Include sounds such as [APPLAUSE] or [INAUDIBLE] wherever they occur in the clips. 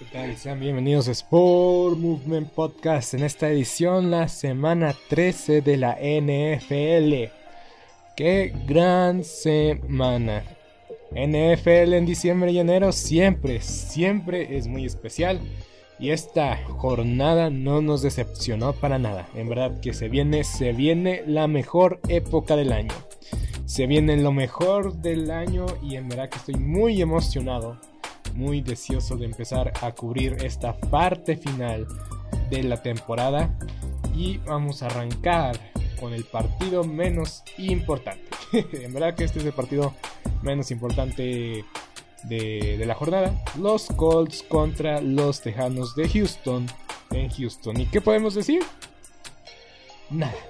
¿Qué tal? Sean bienvenidos a Sport Movement Podcast en esta edición, la semana 13 de la NFL. ¡Qué gran semana! NFL en diciembre y enero siempre, siempre es muy especial. Y esta jornada no nos decepcionó para nada. En verdad que se viene, se viene la mejor época del año. Se viene lo mejor del año y en verdad que estoy muy emocionado muy deseoso de empezar a cubrir esta parte final de la temporada y vamos a arrancar con el partido menos importante. [LAUGHS] en verdad que este es el partido menos importante de, la jornada. Los Colts contra los Tejanos de Houston en Houston. ¿Y qué podemos decir? Nada.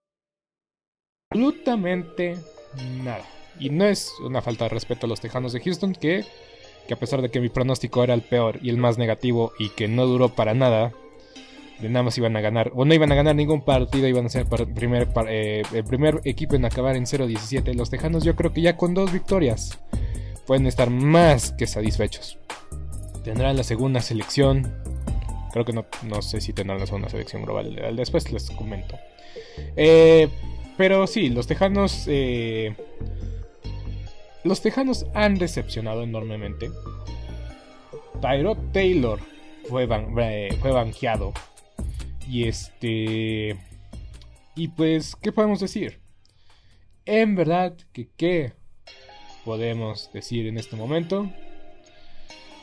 absolutamente nada. Y no es una falta de respeto a los Tejanos de Houston, que, que a pesar de que mi pronóstico era el peor y el más negativo y que no duró para nada, de nada más iban a ganar, o no iban a ganar ningún partido, iban a ser primer, eh, el primer equipo en acabar en 0-17. Los Tejanos yo creo que ya con dos victorias pueden estar más que satisfechos. Tendrán la segunda selección. Creo que no, no sé si tendrán la segunda selección global. Después les comento. Eh, pero sí, los Tejanos. Eh, los Tejanos han decepcionado enormemente. Tyrod Taylor fue, eh, fue banqueado. Y este. Y pues, ¿qué podemos decir? En verdad, que qué podemos decir en este momento.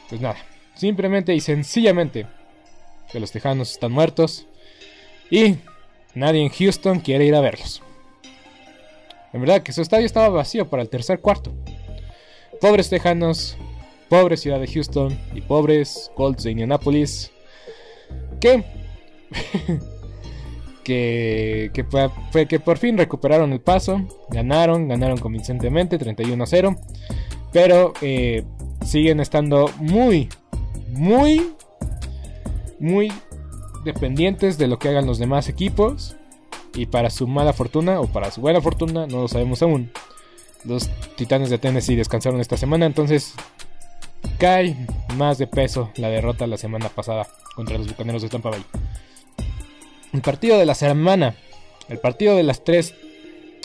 Pues nada, simplemente y sencillamente que los Tejanos están muertos y nadie en Houston quiere ir a verlos. En verdad que su estadio estaba vacío para el tercer cuarto. Pobres Tejanos, pobre ciudad de Houston y pobres Colts de Indianapolis. Que, [LAUGHS] que, que fue que por fin recuperaron el paso, ganaron, ganaron convincentemente 31 a 0. Pero eh, siguen estando muy, muy, muy dependientes de lo que hagan los demás equipos. Y para su mala fortuna o para su buena fortuna, no lo sabemos aún. Los Titanes de Tennessee descansaron esta semana, entonces cae más de peso la derrota la semana pasada contra los Bucaneros de Tampa Bay. El partido de la semana, el partido de las tres,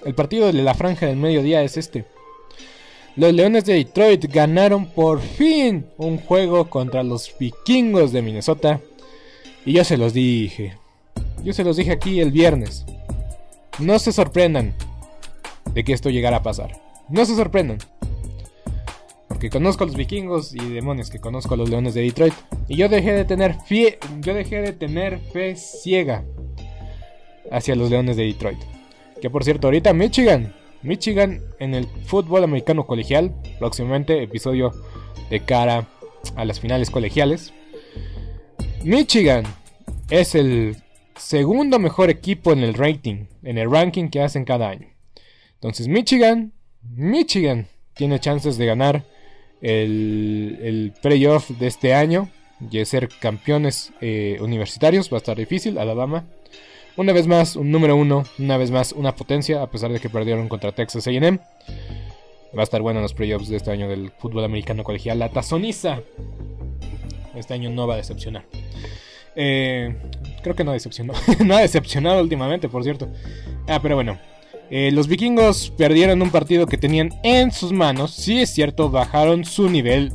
el partido de la franja del mediodía es este. Los Leones de Detroit ganaron por fin un juego contra los vikingos de Minnesota. Y yo se los dije. Yo se los dije aquí el viernes. No se sorprendan de que esto llegara a pasar. No se sorprendan. Porque conozco a los vikingos y demonios que conozco a los leones de Detroit. Y yo dejé de tener fe, yo dejé de tener fe ciega hacia los leones de Detroit. Que por cierto, ahorita Michigan Michigan en el fútbol americano colegial, próximamente episodio de cara a las finales colegiales. Michigan es el segundo mejor equipo en el rating, en el ranking que hacen cada año. Entonces Michigan, Michigan tiene chances de ganar el, el playoff de este año y de ser campeones eh, universitarios. Va a estar difícil. Alabama una vez más, un número uno, una vez más, una potencia, a pesar de que perdieron contra Texas AM. Va a estar bueno en los playoffs de este año del fútbol americano colegial. La tazoniza. Este año no va a decepcionar. Eh, creo que no decepcionó. [LAUGHS] no ha decepcionado últimamente, por cierto. Ah, pero bueno. Eh, los vikingos perdieron un partido que tenían en sus manos. Sí es cierto, bajaron su nivel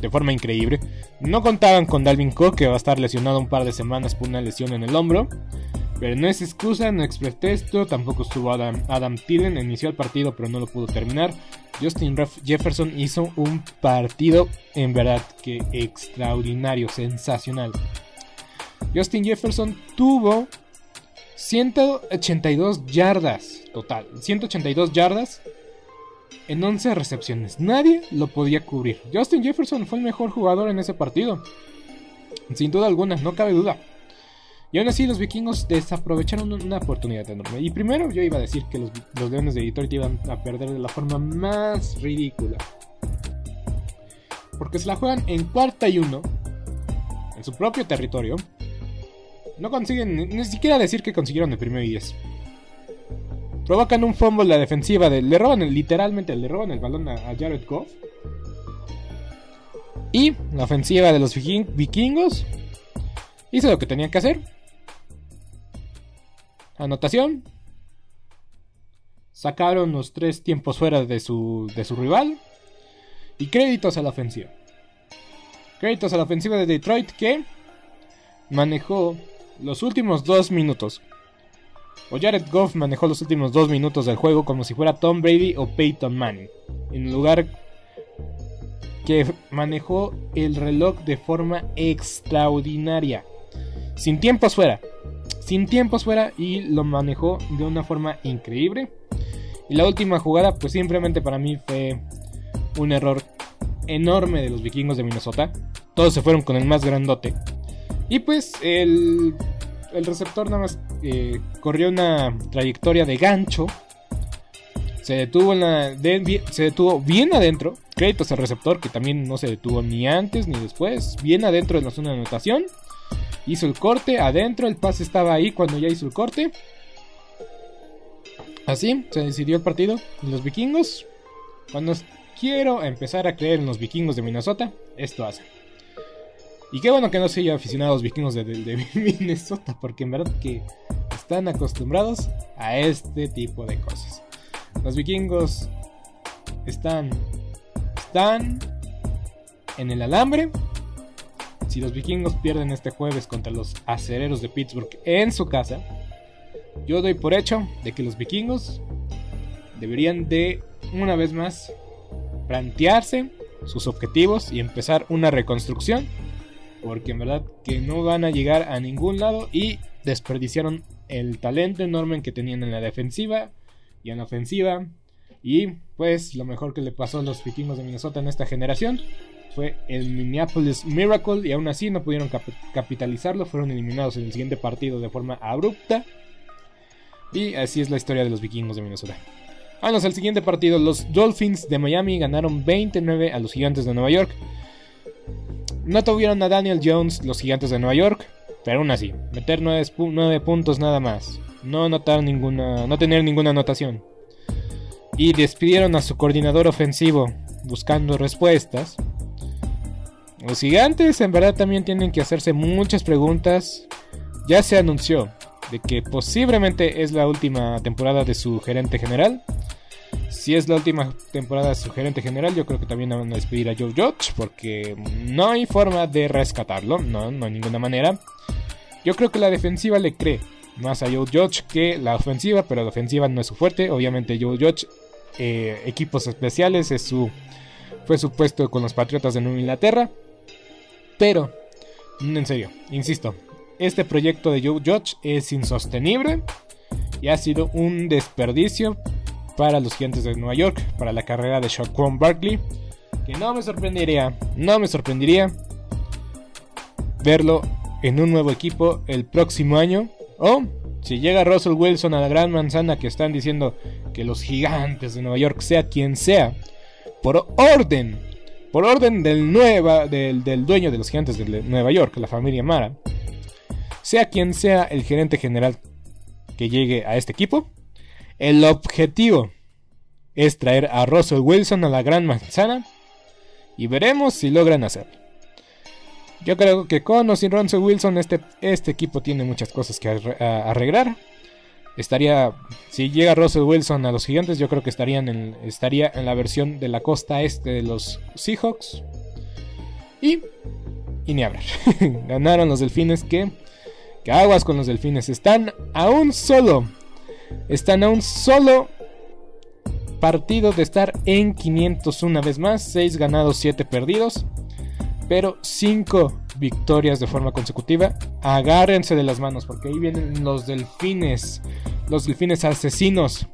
de forma increíble. No contaban con Dalvin Cook, que va a estar lesionado un par de semanas por una lesión en el hombro. Pero no es excusa, no es pretexto. Tampoco estuvo Adam, Adam. Inició el partido, pero no lo pudo terminar. Justin Jefferson hizo un partido en verdad que extraordinario, sensacional. Justin Jefferson tuvo 182 yardas total. 182 yardas en 11 recepciones. Nadie lo podía cubrir. Justin Jefferson fue el mejor jugador en ese partido. Sin duda alguna, no cabe duda. Y aún así los vikingos desaprovecharon una oportunidad enorme. Y primero yo iba a decir que los, Leones de Detroit iban a perder de la forma más ridícula. Porque se la juegan en cuarta y uno. En su propio territorio. No consiguen ni siquiera decir que consiguieron el primero y diez. Provocan un fumble la defensiva. De, le roban literalmente, le roban el balón a, Jared Goff. Y la ofensiva de los vikingos hizo lo que tenían que hacer. Anotación. Sacaron los tres tiempos fuera de su, de su rival. Y créditos a la ofensiva. Créditos a la ofensiva de Detroit que manejó los últimos dos minutos o Jared Goff manejó los últimos dos minutos del juego como si fuera Tom Brady o Peyton Manning, en lugar que manejó el reloj de forma extraordinaria, sin tiempos fuera, sin tiempos fuera y lo manejó de una forma increíble. Y la última jugada, pues simplemente para mí fue un error enorme de los vikingos de Minnesota. Todos se fueron con el más grandote. Y pues el el receptor nada más eh, corrió una trayectoria de gancho. Se detuvo, en la, se detuvo bien adentro. Créditos al receptor que también no se detuvo ni antes ni después. Bien adentro de la zona de anotación. Hizo el corte adentro. El pase estaba ahí cuando ya hizo el corte. Así se decidió el partido. los vikingos. Cuando quiero empezar a creer en los vikingos de Minnesota, esto hace. Y qué bueno que no soy aficionados vikingos de, [LAUGHS] Minnesota, porque en verdad que están acostumbrados a este tipo de cosas. Los vikingos están, están en el alambre. Si los vikingos pierden este jueves contra los acereros de Pittsburgh en su casa, yo doy por hecho de que los vikingos deberían de, una vez más, plantearse sus objetivos y empezar una reconstrucción porque en verdad que no van a llegar a ningún lado y desperdiciaron el talento enorme que tenían en la defensiva y en la ofensiva. Y pues lo mejor que le pasó a los vikingos de Minnesota en esta generación fue el Minneapolis Miracle y aún así no pudieron capitalizarlo, fueron eliminados en el siguiente partido de forma abrupta. Y así es la historia de los vikingos de Minnesota. Vamos al siguiente partido, los Dolphins de Miami ganaron 29 a los gigantes de Nueva York. No tuvieron a Daniel Jones los gigantes de Nueva York, pero aún así, meter 9, puntos nada más, no ninguna, no tener ninguna anotación. Y despidieron a su coordinador ofensivo buscando respuestas. Los gigantes en verdad también tienen que hacerse muchas preguntas. Ya se anunció de que posiblemente es la última temporada de su gerente general. Si es la última temporada de su gerente general, yo creo que también van a despedir a Joe Judge porque no hay forma de rescatarlo, no, no hay ninguna manera. Yo creo que la defensiva le cree más a Joe Judge que la ofensiva, pero la ofensiva no es su fuerte. Obviamente Joe Judge, eh, equipos especiales, es su, fue su puesto con los Patriotas de Nueva Inglaterra. Pero, en serio, insisto, este proyecto de Joe Judge es insostenible y ha sido un desperdicio para los gigantes de Nueva York, para la carrera de Shaquan Barkley, que no me sorprendería, no me sorprendería verlo en un nuevo equipo el próximo año. O si llega Russell Wilson a la gran manzana que están diciendo que los gigantes de Nueva York, sea quien sea, por orden, por orden del, nueva, del, del dueño de los gigantes de Nueva York, la familia Mara, sea quien sea el gerente general que llegue a este equipo, el objetivo es traer a Russell Wilson a la gran manzana y veremos si logran hacerlo. Yo creo que con o sin Russell Wilson este, este equipo tiene muchas cosas que arreglar. Estaría, si llega Russell Wilson a los gigantes, yo creo que estarían estaría en la versión de la costa este de los Seahawks. Y, y ni hablar. [LAUGHS] Ganaron los delfines que aguas con los delfines. Están a un solo. Están a un solo partido de estar en 500 una vez más. 6 ganados, 7 perdidos. Pero 5 victorias de forma consecutiva. Agárrense de las manos porque ahí vienen los delfines. Los delfines asesinos.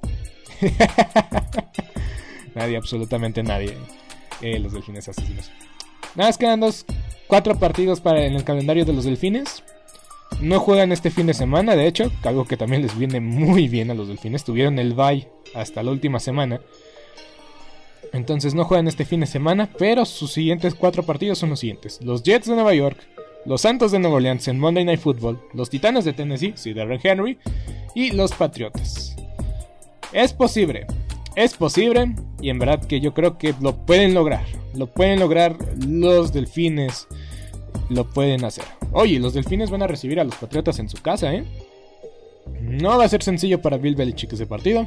[LAUGHS] nadie, absolutamente nadie. Eh, los delfines asesinos. Nada más quedan dos, cuatro partidos para en el calendario de los delfines. No juegan este fin de semana, de hecho, algo que también les viene muy bien a los delfines. Tuvieron el bye hasta la última semana. Entonces no juegan este fin de semana, pero sus siguientes cuatro partidos son los siguientes. Los Jets de Nueva York, los Santos de Nueva Orleans en Monday Night Football, los Titanes de Tennessee, sí, de Henry, y los Patriotas. Es posible, es posible, y en verdad que yo creo que lo pueden lograr. Lo pueden lograr los delfines lo pueden hacer. Oye, los delfines van a recibir a los patriotas en su casa, ¿eh? No va a ser sencillo para Bill Belichick ese partido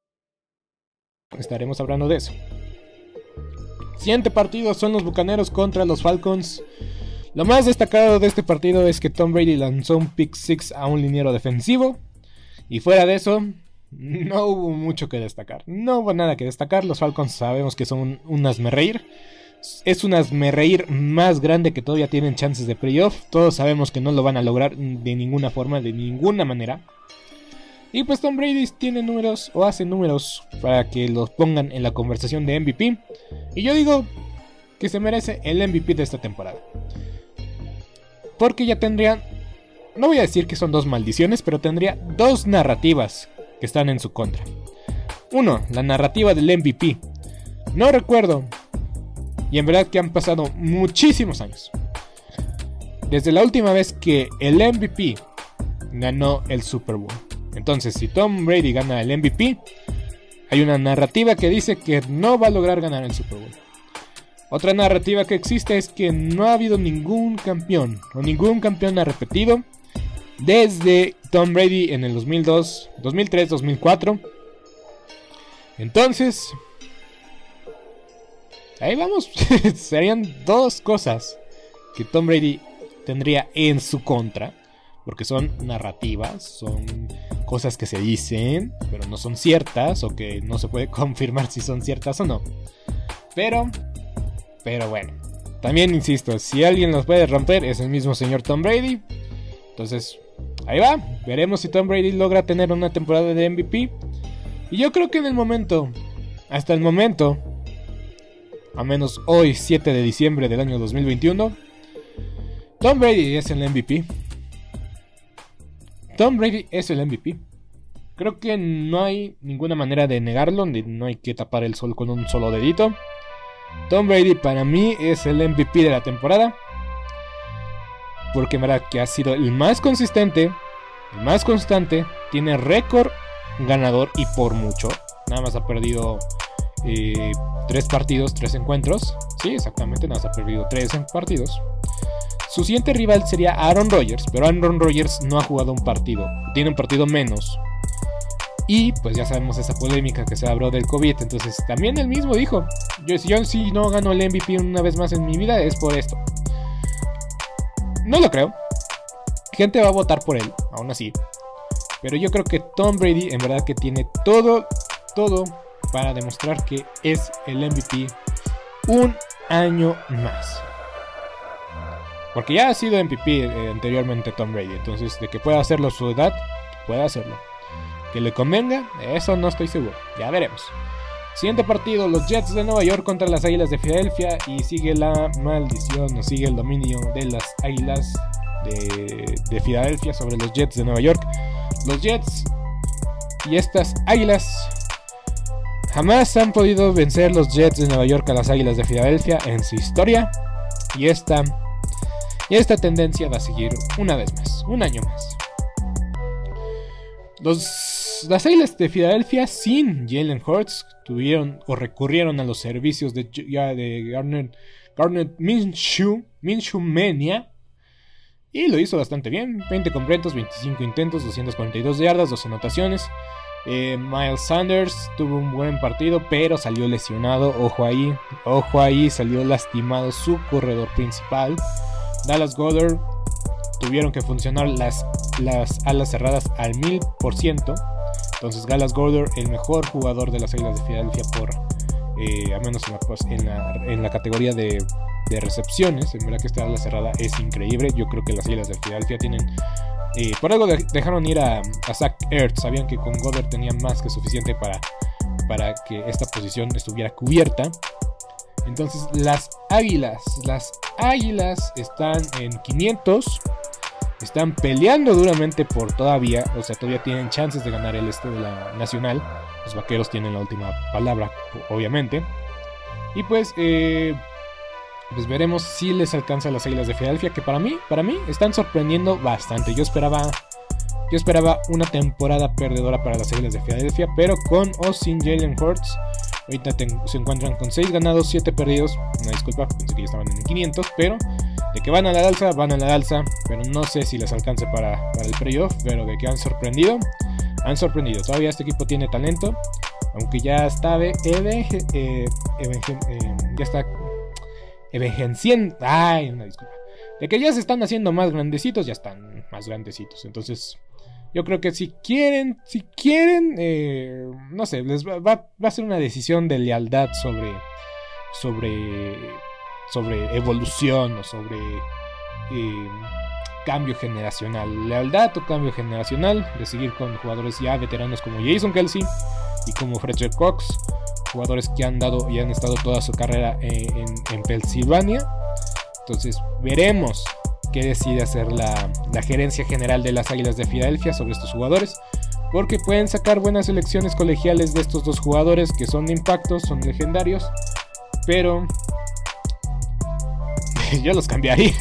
Estaremos hablando de eso. Siguiente partido son los Bucaneros contra los Falcons. Lo más destacado de este partido es que Tom Brady lanzó un pick six a un liniero defensivo. Y fuera de eso, no hubo mucho que destacar. No hubo nada que destacar. Los Falcons sabemos que son un reír. Es un reír más grande que todavía tienen chances de playoff. Todos sabemos que no lo van a lograr de ninguna forma, de ninguna manera. Y pues Tom Brady tiene números o hace números para que los pongan en la conversación de MVP. Y yo digo que se merece el MVP de esta temporada. Porque ya tendría, no voy a decir que son dos maldiciones, pero tendría dos narrativas que están en su contra. Uno, la narrativa del MVP. No recuerdo, y en verdad que han pasado muchísimos años. Desde la última vez que el MVP ganó el Super Bowl. Entonces, si Tom Brady gana el MVP, hay una narrativa que dice que no va a lograr ganar el Super Bowl. Otra narrativa que existe es que no ha habido ningún campeón o ningún campeón ha repetido desde Tom Brady en el 2002, 2003, 2004. Entonces, ahí vamos. [LAUGHS] Serían dos cosas que Tom Brady tendría en su contra, porque son narrativas, son cosas que se dicen, pero no son ciertas o que no se puede [LAUGHS] confirmar si son ciertas o no. Pero pero bueno, también insisto, si alguien los puede romper es el mismo señor Tom Brady. Entonces, ahí va. Veremos si Tom Brady logra tener una temporada de MVP. Y yo creo que en el momento, hasta el momento, a menos hoy, 7 de diciembre del año 2021, Tom Brady es el MVP. Tom Brady es el MVP. Creo que no hay ninguna manera de negarlo, no hay que tapar el sol con un solo dedito. Tom Brady para mí es el MVP de la temporada. Porque en verdad que ha sido el más consistente, el más constante, tiene récord ganador y por mucho. Nada más ha perdido eh, tres partidos, tres encuentros. Sí, exactamente, nada más ha perdido tres partidos. Su siguiente rival sería Aaron Rodgers, pero Aaron Rodgers no ha jugado un partido, tiene un partido menos. Y pues ya sabemos esa polémica que se abrió del COVID. Entonces también él mismo dijo, yo, si yo si no gano el MVP una vez más en mi vida es por esto. No lo creo. Gente va a votar por él, aún así. Pero yo creo que Tom Brady en verdad que tiene todo, todo para demostrar que es el MVP un año más. Porque ya ha sido MVP eh, anteriormente Tom Brady. Entonces, de que pueda hacerlo a su edad, puede hacerlo. Que le convenga, eso no estoy seguro. Ya veremos. Siguiente partido, los Jets de Nueva York contra las Águilas de Filadelfia y sigue la maldición o sigue el dominio de las Águilas de, de Filadelfia sobre los Jets de Nueva York. Los Jets y estas Águilas jamás han podido vencer los Jets de Nueva York a las Águilas de Filadelfia en su historia y esta, y esta tendencia va a seguir una vez más, un año más. Los las Águilas de Filadelfia sin Jalen Hurts tuvieron o recurrieron a los servicios de, de Garner, Minshew, Minshew Mania. Y lo hizo bastante bien. 20 completos, 25 intentos, 242 yardas, 2 anotaciones. Eh, Miles Sanders tuvo un buen partido, pero salió lesionado. Ojo ahí, ojo ahí, salió lastimado su corredor principal. Dallas Goddard tuvieron que funcionar las, las alas cerradas al 1000%. Entonces Galas Goddard, el mejor jugador de las Águilas de Filadelfia por, eh, al menos en la, en la, categoría de, de, recepciones, en verdad que esta ala cerrada es increíble. Yo creo que las Águilas de Filadelfia tienen... Eh, por algo dejaron ir a, a Zach Ertz, sabían que con Goddard tenían más que suficiente para, para que esta posición estuviera cubierta. Entonces las águilas, las águilas están en 500 están peleando duramente por todavía, o sea, todavía tienen chances de ganar el este de la nacional. Los vaqueros tienen la última palabra, obviamente. Y pues, eh, pues veremos si les alcanza las Águilas de Filadelfia, que para mí, para mí están sorprendiendo bastante. Yo esperaba, yo esperaba una temporada perdedora para las Águilas de Filadelfia, pero con o sin Jalen Hurts. Ahorita se encuentran con 6 ganados, 7 perdidos. Una disculpa, pensé que ya estaban en 500, pero de que van a la alza, van a la alza, pero no sé si les alcance para, el playoff, pero de que han sorprendido, han sorprendido. Todavía este equipo tiene talento, aunque ya está eh, eh, ya está envejeciendo. Ay, una disculpa. De que ya se están haciendo más grandecitos, ya están más grandecitos. Entonces, yo creo que si quieren, si quieren, eh, no sé, les va, va, a ser una decisión de lealtad sobre, sobre, sobre evolución o sobre eh, cambio generacional. Lealtad o cambio generacional, de seguir con jugadores ya veteranos como Jason Kelsey y como Frederick Cox, jugadores que han dado y han estado toda su carrera en, en Pensilvania. Entonces veremos qué decide hacer la, la, gerencia general de las Águilas de Filadelfia sobre estos jugadores. Porque pueden sacar buenas selecciones colegiales de estos dos jugadores que son de impacto, son legendarios. Pero [LAUGHS] yo los cambiaría.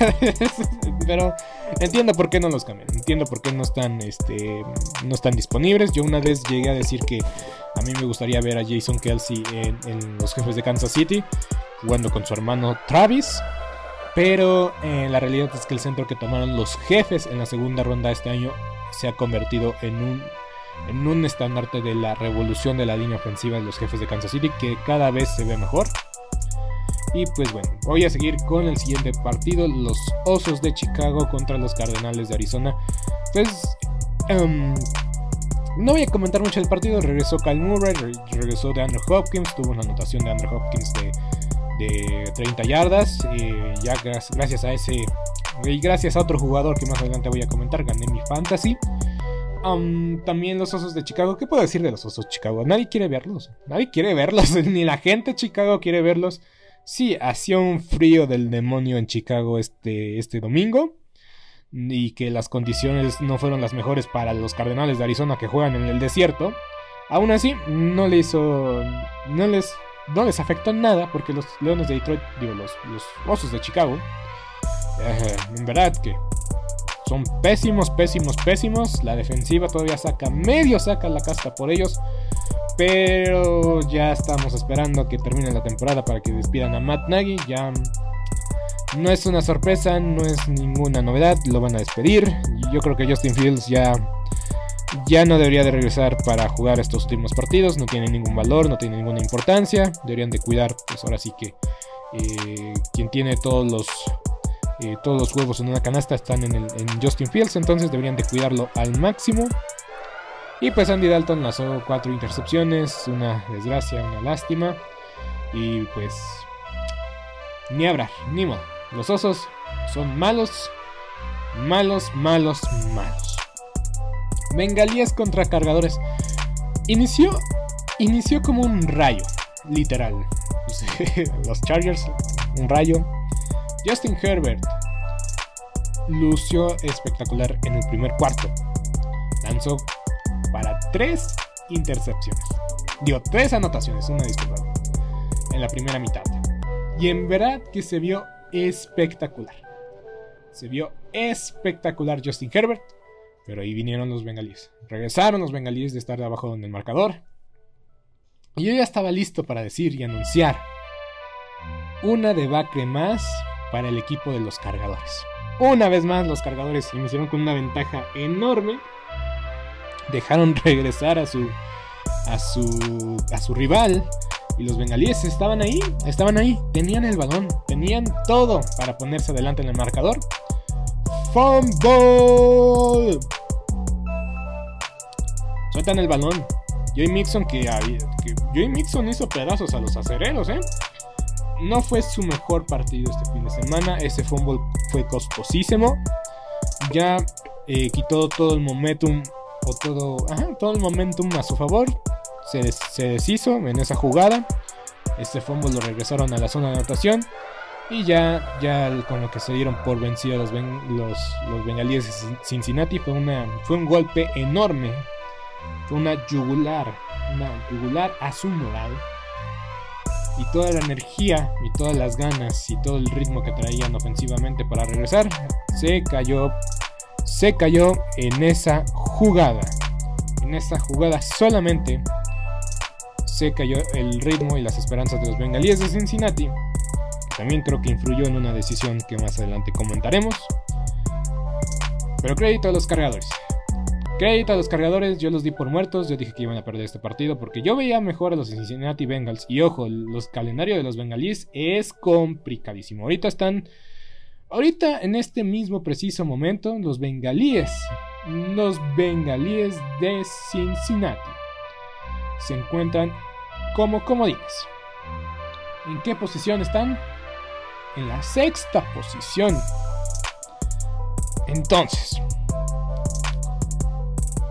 [LAUGHS] pero entiendo por qué no los cambian. Entiendo por qué no están, este, no están disponibles. Yo una vez llegué a decir que a mí me gustaría ver a Jason Kelsey en los jefes de Kansas City jugando con su hermano Travis. Pero eh, la realidad es que el centro que tomaron los jefes en la segunda ronda este año se ha convertido en un, en un estandarte de la revolución de la línea ofensiva de los jefes de Kansas City que cada vez se ve mejor. Y pues bueno, voy a seguir con el siguiente partido, los Osos de Chicago contra los Cardenales de Arizona. Pues um, no voy a comentar mucho del partido, regresó Kyle Murray, regresó de Andrew Hopkins, tuvo una anotación de Andrew Hopkins de de 30 yardas. ya gracias a ese y gracias a otro jugador que más adelante voy a comentar, gané mi fantasy. también los Osos de Chicago. ¿Qué puedo decir de los Osos de Chicago? Nadie quiere verlos. Nadie quiere verlos. [LAUGHS] Ni la gente de Chicago quiere verlos. Sí, hacía un frío del demonio en Chicago este, este domingo. Y que las condiciones no fueron las mejores para los Cardenales de Arizona que juegan en el desierto. Aún así, no le hizo. No les no les afectó nada porque los Leones de Detroit, digo, los, los Osos de Chicago, eh, en verdad que son pésimos, pésimos, pésimos. La defensiva todavía saca, medio saca la casta por ellos. Pero ya estamos esperando que termine la temporada para que despidan a Matt Nagy. Ya no es una sorpresa, no es ninguna novedad. Lo van a despedir. Yo creo que Justin Fields ya ya no debería de regresar para jugar estos últimos partidos, no tiene ningún valor, no tiene ninguna importancia, deberían de cuidar, pues ahora sí que eh, quien tiene todos los, eh, todos los huevos en una canasta están en, en, Justin Fields, entonces deberían de cuidarlo al máximo. Y pues Andy Dalton lanzó cuatro intercepciones, una desgracia, una lástima. Y pues ni habrá, ni modo. Los osos son malos, malos, malos, malos. Bengalíes contra cargadores. Inició, inició como un rayo, literal. [LAUGHS] Los Chargers, un rayo. Justin Herbert lució espectacular en el primer cuarto. Lanzó para tres intercepciones. Dio tres anotaciones, una disculpa. En la primera mitad. Y en verdad que se vio espectacular. Se vio espectacular Justin Herbert. Pero ahí vinieron los bengalíes. Regresaron los bengalíes de estar de abajo en el marcador. Y yo ya estaba listo para decir y anunciar una debacle más para el equipo de los cargadores. Una vez más los cargadores iniciaron con una ventaja enorme. Dejaron regresar a su a su a su rival y los bengalíes estaban ahí, estaban ahí, tenían el balón, tenían todo para ponerse adelante en el marcador Fumble. Sueltan el balón. Joey Mixon que, que Mixon hizo pedazos a los acereros, ¿eh? No fue su mejor partido este fin de semana. Ese fumble fue costosísimo. Ya eh, quitó todo el momentum o todo, todo el momentum a su favor. Se, se deshizo en esa jugada. Este fumble lo regresaron a la zona de anotación. Y ya, ya con lo que se dieron por vencidos los, los, los, bengalíes de Cincinnati fue, una, fue un golpe enorme. Fue una yugular, una yugular a su moral. Y toda la energía y todas las ganas y todo el ritmo que traían ofensivamente para regresar se cayó, se cayó en esa jugada. En esa jugada solamente se cayó el ritmo y las esperanzas de los bengalíes de Cincinnati también creo que influyó en una decisión que más adelante comentaremos. Pero crédito a los cargadores. Crédito a los cargadores, yo los di por muertos, yo dije que iban a perder este partido porque yo veía mejor a los Cincinnati Bengals. Y ojo, los calendarios de los bengalíes es complicadísimo. Ahorita están, ahorita en este mismo preciso momento, los bengalíes, los bengalíes de Cincinnati se encuentran como comodines. ¿En qué posición están? En la sexta posición. Entonces,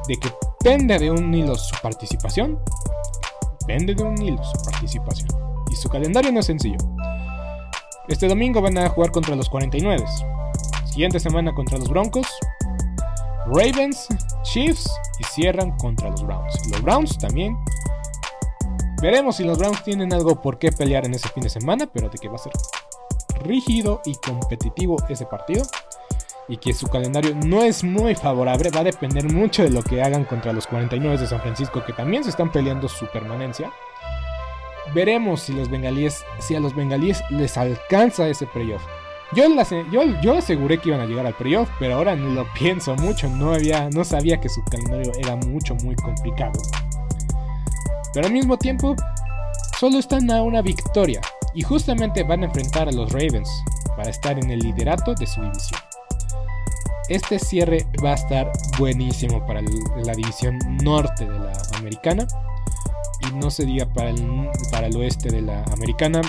de que pende de un hilo su participación, pende de un hilo su participación. Y su calendario no es sencillo. Este domingo van a jugar contra los 49. Siguiente semana contra los Broncos, Ravens, Chiefs y cierran contra los Browns. Los Browns también. Veremos si los Browns tienen algo por qué pelear en ese fin de semana, pero de que va a ser rígido y competitivo ese partido y que su calendario no es muy favorable, va a depender mucho de lo que hagan contra los 49 de San Francisco que también se están peleando su permanencia. Veremos si los bengalíes, si a los bengalíes les alcanza ese playoff. Yo, yo, yo aseguré que iban a llegar al playoff, pero ahora no lo [LAUGHS] pienso mucho, no, había, no sabía que su calendario era mucho, muy complicado. Pero al mismo tiempo, solo están a una victoria y justamente van a enfrentar a los Ravens para estar en el liderato de su división. Este cierre va a estar buenísimo para la división norte de la americana. Y no se diga para el, para el oeste de la americana.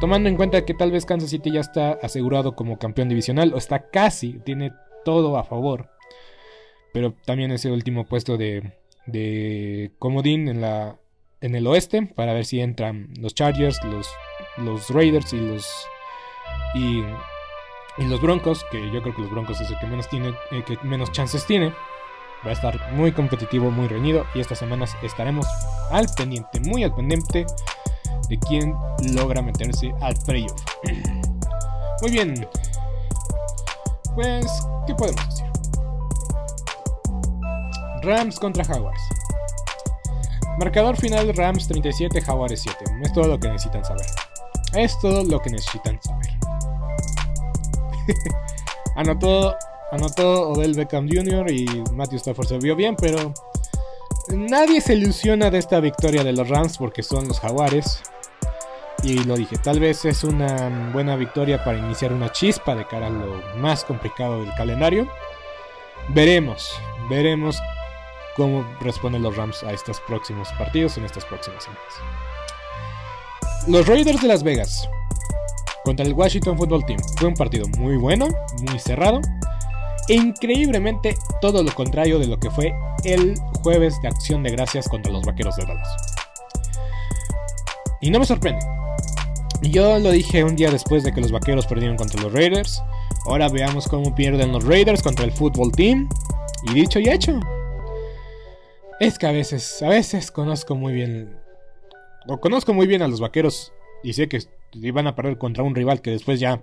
Tomando en cuenta que tal vez Kansas City ya está asegurado como campeón divisional. O está casi, tiene todo a favor. Pero también ese último puesto de, de comodín en, la, en el oeste. Para ver si entran los Chargers, los, los Raiders y los... Y los Broncos, que yo creo que los Broncos es el que menos tiene, eh, que menos chances tiene. Va a estar muy competitivo, muy reñido. Y estas semanas estaremos al pendiente, muy al pendiente de quién logra meterse al playoff. [CLEARS THROAT] Muy bien. Pues, ¿qué podemos decir? Rams contra Jaguars. Marcador final Rams 37, Jaguars 7. Es todo lo que necesitan saber. Es todo lo que necesitan saber. [LAUGHS] anotó, anotó Odell Beckham Jr. y Matthew Stafford se vio bien, pero nadie se ilusiona de esta victoria de los Rams porque son los Jaguares. Y lo dije, tal vez es una buena victoria para iniciar una chispa de cara a lo más complicado del calendario. Veremos, veremos cómo responden los Rams a estos próximos partidos en estas próximas semanas. Los Raiders de Las Vegas contra el Washington Football Team. Fue un partido muy bueno, muy cerrado. E increíblemente todo lo contrario de lo que fue el jueves de acción de gracias contra los Vaqueros de Dallas. Y no me sorprende. Yo lo dije un día después de que los Vaqueros perdieron contra los Raiders. Ahora veamos cómo pierden los Raiders contra el Football Team. Y dicho y hecho. Es que a veces, a veces conozco muy bien. O conozco muy bien a los vaqueros. Y sé que iban a perder contra un rival que después ya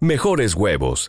mejores huevos.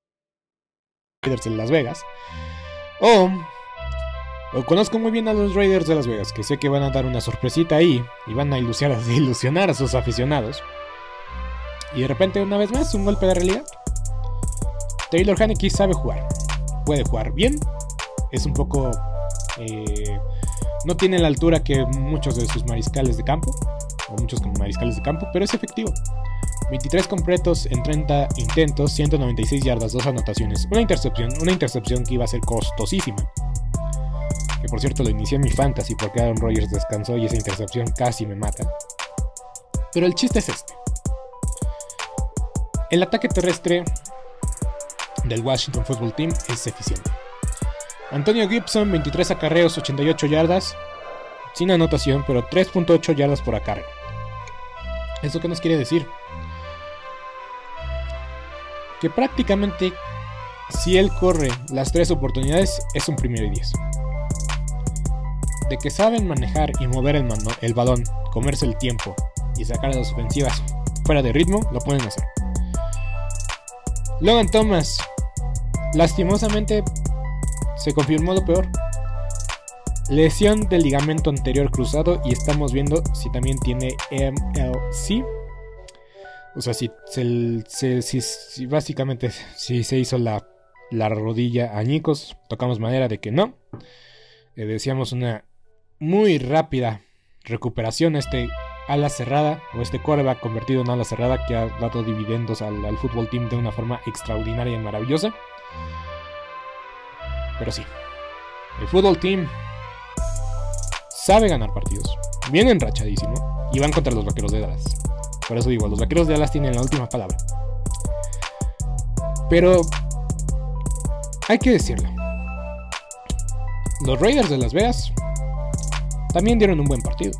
Raiders de Las Vegas. O, o, conozco muy bien a los Raiders de Las Vegas, que sé que van a dar una sorpresita ahí y van a ilusionar, [LAUGHS] ilusionar a sus aficionados. Y de repente, una vez más, un golpe de realidad. Taylor Haneke sabe jugar. Puede jugar bien. Es un poco... Eh, no tiene la altura que muchos de sus mariscales de campo. O muchos mariscales de campo, pero es efectivo. 23 completos en 30 intentos, 196 yardas, 2 anotaciones, una intercepción, una intercepción que iba a ser costosísima. Que por cierto lo inicié en mi fantasy porque Aaron Rodgers descansó y esa intercepción casi me mata. Pero el chiste es este. El ataque terrestre del Washington Football Team es eficiente. Antonio Gibson, 23 acarreos, 88 yardas, sin anotación, pero 3.8 yardas por acarreo. ¿Eso qué nos quiere decir? Que prácticamente, si él corre las tres oportunidades, es un primero y 10. De que saben manejar y mover el, el balón, comerse el tiempo y sacar las ofensivas fuera de ritmo, lo pueden hacer. Logan Thomas, lastimosamente, se confirmó lo peor. Lesión del ligamento anterior cruzado y estamos viendo si también tiene MLC. O sea, si, si, básicamente si se hizo la, la, rodilla añicos, tocamos madera de que no. Le decíamos una muy rápida recuperación este ala cerrada o este coreback convertido en ala cerrada que ha dado dividendos al, al fútbol team de una forma extraordinaria y maravillosa. Pero sí, el fútbol team sabe ganar partidos, viene enrachadísimo y van contra los vaqueros de Dallas. Por eso digo, los vaqueros de Dallas tienen la última palabra. Pero hay que decirlo. Los Raiders de Las Vegas también dieron un buen partido.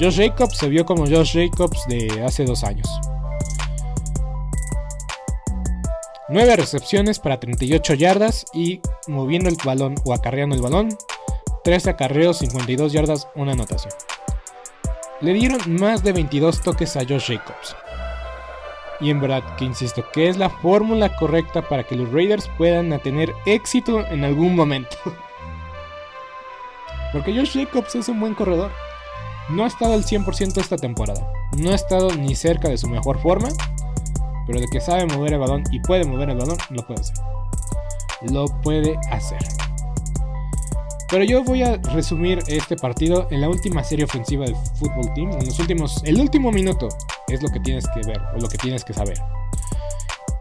Josh Jacobs se vio como Josh Jacobs de hace dos años. 9 recepciones para 38 yardas y moviendo el balón o acarreando el balón, 13 acarreos, 52 yardas, una anotación. Le dieron más de 22 toques a Josh Jacobs. Y en verdad que insisto, que es la fórmula correcta para que los Raiders puedan tener éxito en algún momento. [LAUGHS] Porque Josh Jacobs es un buen corredor. No ha estado al 100% esta temporada. No ha estado ni cerca de su mejor forma pero de que sabe mover el balón y puede mover el balón, lo puede hacer. Lo puede hacer. Pero yo voy a resumir este partido en la última serie ofensiva del fútbol team. En los últimos, el último minuto es lo que tienes que ver o lo que tienes que saber.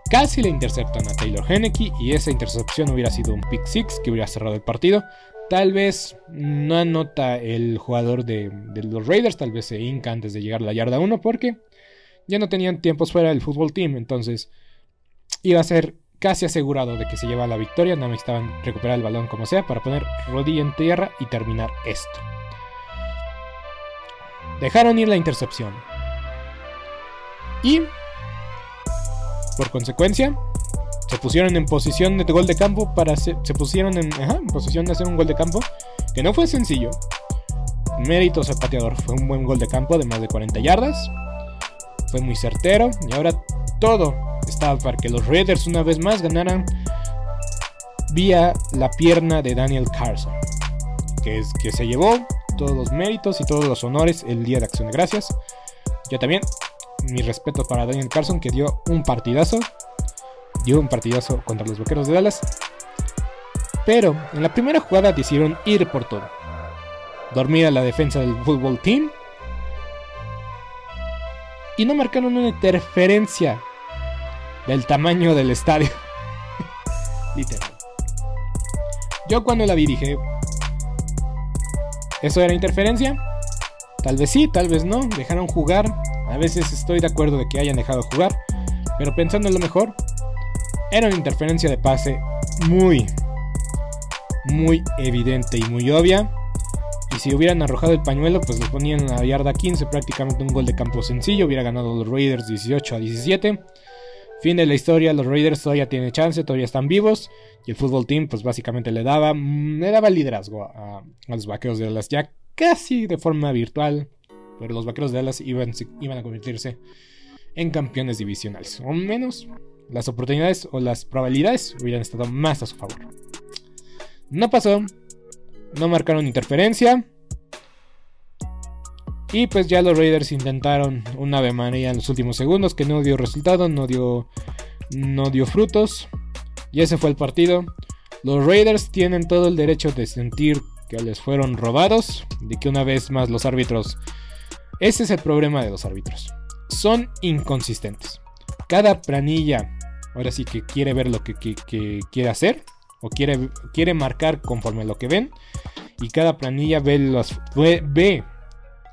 Casi le interceptan a Taylor Henneke y esa intercepción hubiera sido un pick six que hubiera cerrado el partido. Tal vez no anota el jugador de, los Raiders, tal vez se hinca antes de llegar a la yarda 1 porque ya no tenían tiempos fuera del fútbol team, entonces iba a ser casi asegurado de que se llevaba la victoria, no necesitaban recuperar el balón como sea para poner rodilla en tierra y terminar esto. Dejaron ir la intercepción. Y, por consecuencia, se pusieron en posición de gol de campo para se pusieron en, en posición de hacer un gol de campo que no fue sencillo. Méritos al pateador, fue un buen gol de campo de más de 40 yardas fue muy certero y ahora todo para que los Raiders una vez más ganaran vía la pierna de Daniel Carson, que, es, que se llevó todos los méritos y todos los honores el día de Acción de Gracias. Yo también, mi respeto para Daniel Carson, que dio un partidazo, dio un partidazo contra los Vaqueros de Dallas. Pero en la primera jugada decidieron ir por todo. Dormir a la defensa del fútbol team y no marcaron una interferencia del tamaño del estadio. Literal. Yo cuando la vi dije, ¿eso era interferencia? Tal vez sí, tal vez no. Dejaron jugar. A veces estoy de acuerdo de que hayan dejado jugar. Pero pensando en lo mejor, era una interferencia de pase muy, muy evidente y muy obvia. Y si hubieran arrojado el pañuelo, pues les ponían la yarda 15, prácticamente un gol de campo sencillo. Hubiera ganado los Raiders 18 a 17. Fin de la historia, los Raiders todavía tienen chance, todavía están vivos. Y el fútbol team, pues básicamente le daba, mm, le daba liderazgo a, los vaqueros de Dallas, ya casi de forma virtual. Pero los vaqueros de Dallas iban, iban a convertirse en campeones divisionales. O menos las oportunidades o las probabilidades hubieran estado más a su favor. No pasó, no marcaron interferencia. Y pues ya los Raiders intentaron una Ave María en los últimos segundos que no dio resultado, no dio, no dio frutos. Y ese fue el partido. Los Raiders tienen todo el derecho de sentir que les fueron robados, de que una vez más los árbitros... Ese es el problema de los árbitros. Son inconsistentes. Cada planilla, ahora sí que quiere ver lo que, quiere hacer, o quiere, quiere marcar conforme a lo que ven, y cada planilla ve, los, ve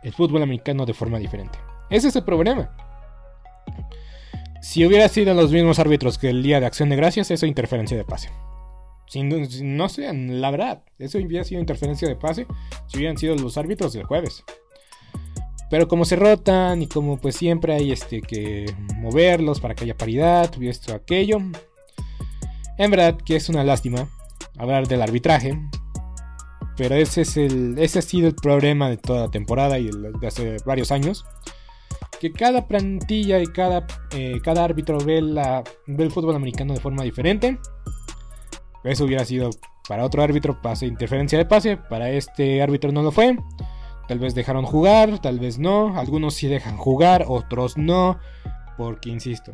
el fútbol americano de forma diferente. Ese es el problema. Si hubiera sido los mismos árbitros que el día de acción de gracias, eso es interferencia de pase. no sé, la verdad, eso hubiera sido interferencia de pase si hubieran sido los árbitros del jueves. Pero como se rotan y como pues siempre hay este que moverlos para que haya paridad y esto aquello. En verdad que es una lástima hablar del arbitraje. Pero ese es el. Ese ha sido el problema de toda la temporada y de hace varios años que cada plantilla y cada, eh, cada árbitro ve, la, ve el fútbol americano de forma diferente. Eso hubiera sido para otro árbitro pase interferencia de pase, para este árbitro no lo fue. Tal vez dejaron jugar, tal vez no. Algunos sí dejan jugar, otros no. Porque, insisto,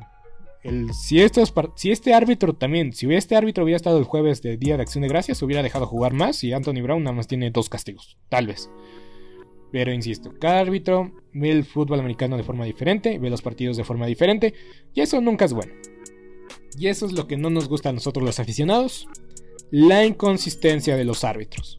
si, este árbitro también, si este árbitro hubiera estado el jueves de Día de Acción de Gracias, hubiera dejado jugar más y Anthony Brown nada más tiene dos castigos. Tal vez. Pero insisto, cada árbitro ve el fútbol americano de forma diferente, ve los partidos de forma diferente, y eso nunca es bueno. Y eso es lo que no nos gusta a nosotros los aficionados, la inconsistencia de los árbitros.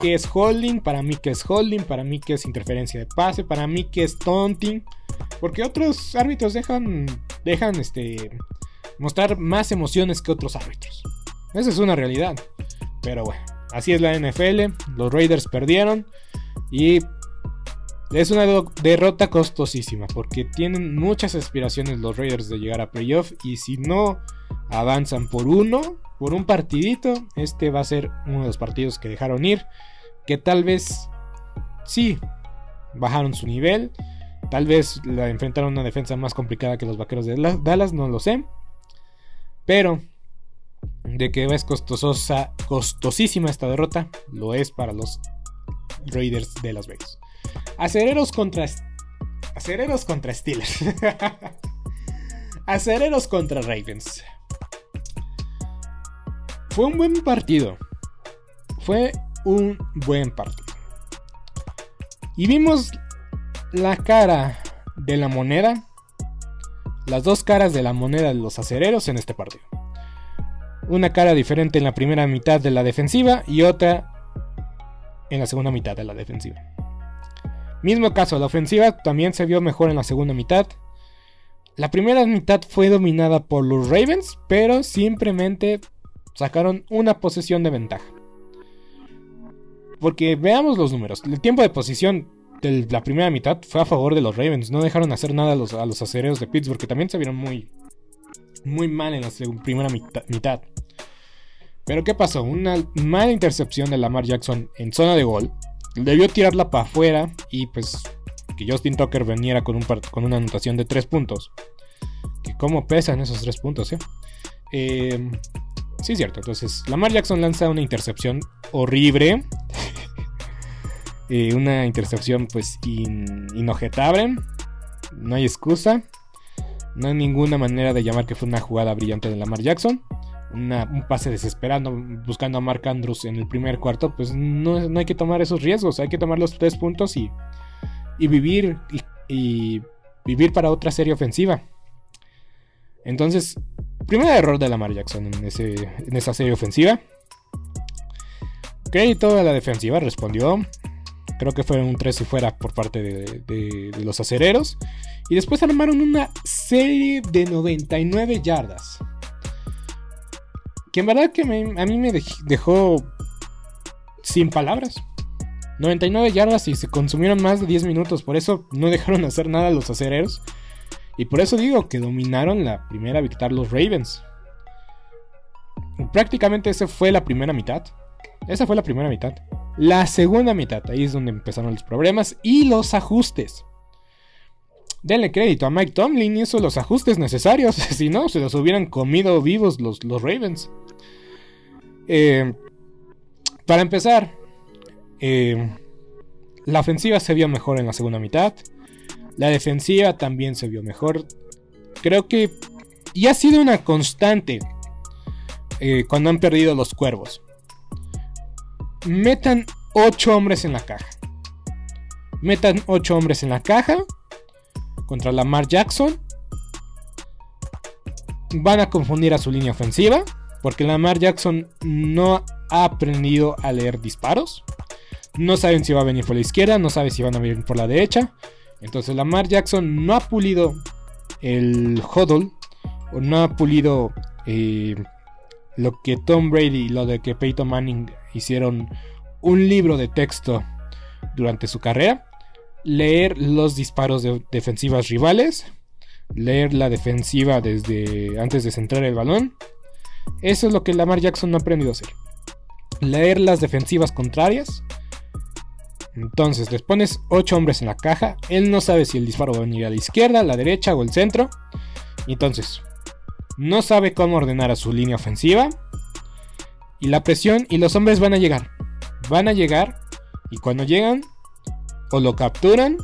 que es holding, para mí que es holding, para mí que es interferencia de pase, para mí que es taunting, porque otros árbitros dejan dejan este mostrar más emociones que otros árbitros. Esa es una realidad. Pero bueno, así es la NFL, los Raiders perdieron y es una derrota costosísima porque tienen muchas aspiraciones los Raiders de llegar a playoff y si no avanzan por uno, por un partidito. Este va a ser uno de los partidos que dejaron ir. Que tal vez sí bajaron su nivel. Tal vez la enfrentaron una defensa más complicada que los vaqueros de Dallas, no lo sé. Pero de que es costosa, costosísima esta derrota, lo es para los Raiders de Las Vegas. Acereros contra Acereros contra Steelers. [LAUGHS] Acereros contra Ravens. Fue un buen partido. Fue un buen partido. Y vimos la cara de la moneda. Las dos caras de la moneda de los acereros en este partido. Una cara diferente en la primera mitad de la defensiva y otra en la segunda mitad de la defensiva. Mismo caso, la ofensiva también se vio mejor en la segunda mitad. La primera mitad fue dominada por los Ravens, pero simplemente sacaron una posesión de ventaja. Porque veamos los números. El tiempo de posición de la primera mitad fue a favor de los Ravens. No dejaron hacer nada a los, a los acereros de Pittsburgh, que también se vieron muy, muy mal en la primera mitad. Pero ¿qué pasó? Una mala intercepción de Lamar Jackson en zona de gol. Debió tirarla para afuera y pues que Justin Tucker veniera con, un con una anotación de 3 puntos. Que cómo pesan esos 3 puntos, ¿eh? ¿eh? Sí, es cierto. Entonces, Lamar Jackson lanza una intercepción horrible. [LAUGHS] Eh, una intercepción pues inojetable. No hay excusa. No hay ninguna manera de llamar que fue una jugada brillante de Lamar Jackson. Un pase desesperado buscando a Mark Andrews en el primer cuarto. Pues no, no hay que tomar esos riesgos. Hay que tomar los tres puntos y y vivir y, vivir para otra serie ofensiva. Entonces, primer error de Lamar Jackson en, esa serie ofensiva. Crédito a la defensiva, respondió. Creo que fueron un 3 y fuera por parte de, los acereros. Y después armaron una serie de 99 yardas. Que en verdad que a mí me dejó sin palabras. 99 yardas y se consumieron más de 10 minutos. Por eso no dejaron hacer nada los acereros. Y por eso digo que dominaron la primera victoria los Ravens. Prácticamente esa fue la primera mitad. Esa fue la primera mitad. La segunda mitad, ahí es donde empezaron los problemas y los ajustes. Denle crédito a Mike Tomlin, hizo los ajustes necesarios. [LAUGHS] si no, se los hubieran comido vivos los, los Ravens. Eh, para empezar, eh, la ofensiva se vio mejor en la segunda mitad. La defensiva también se vio mejor. Creo que. Y ha sido una constante. Eh, cuando han perdido los cuervos. Metan 8 hombres en la caja. Metan 8 hombres en la caja. Contra Lamar Jackson. Van a confundir a su línea ofensiva. Porque Lamar Jackson no ha aprendido a leer disparos. No saben si va a venir por la izquierda, no saben si van a venir por la derecha. Entonces Lamar Jackson no ha pulido el huddle, o no ha pulido eh, lo que Tom Brady y lo de que Peyton Manning hicieron un libro de texto durante su carrera. Leer los disparos de defensivas rivales. Leer la defensiva desde antes de centrar el balón. Eso es lo que Lamar Jackson no ha aprendido a hacer. Leer las defensivas contrarias entonces, les pones 8 hombres en la caja. Él no sabe si el disparo va a venir a la izquierda, a la derecha o el centro. Entonces, no sabe cómo ordenar a su línea ofensiva. Y la presión y los hombres van a llegar. Van a llegar. Y cuando llegan, o lo capturan.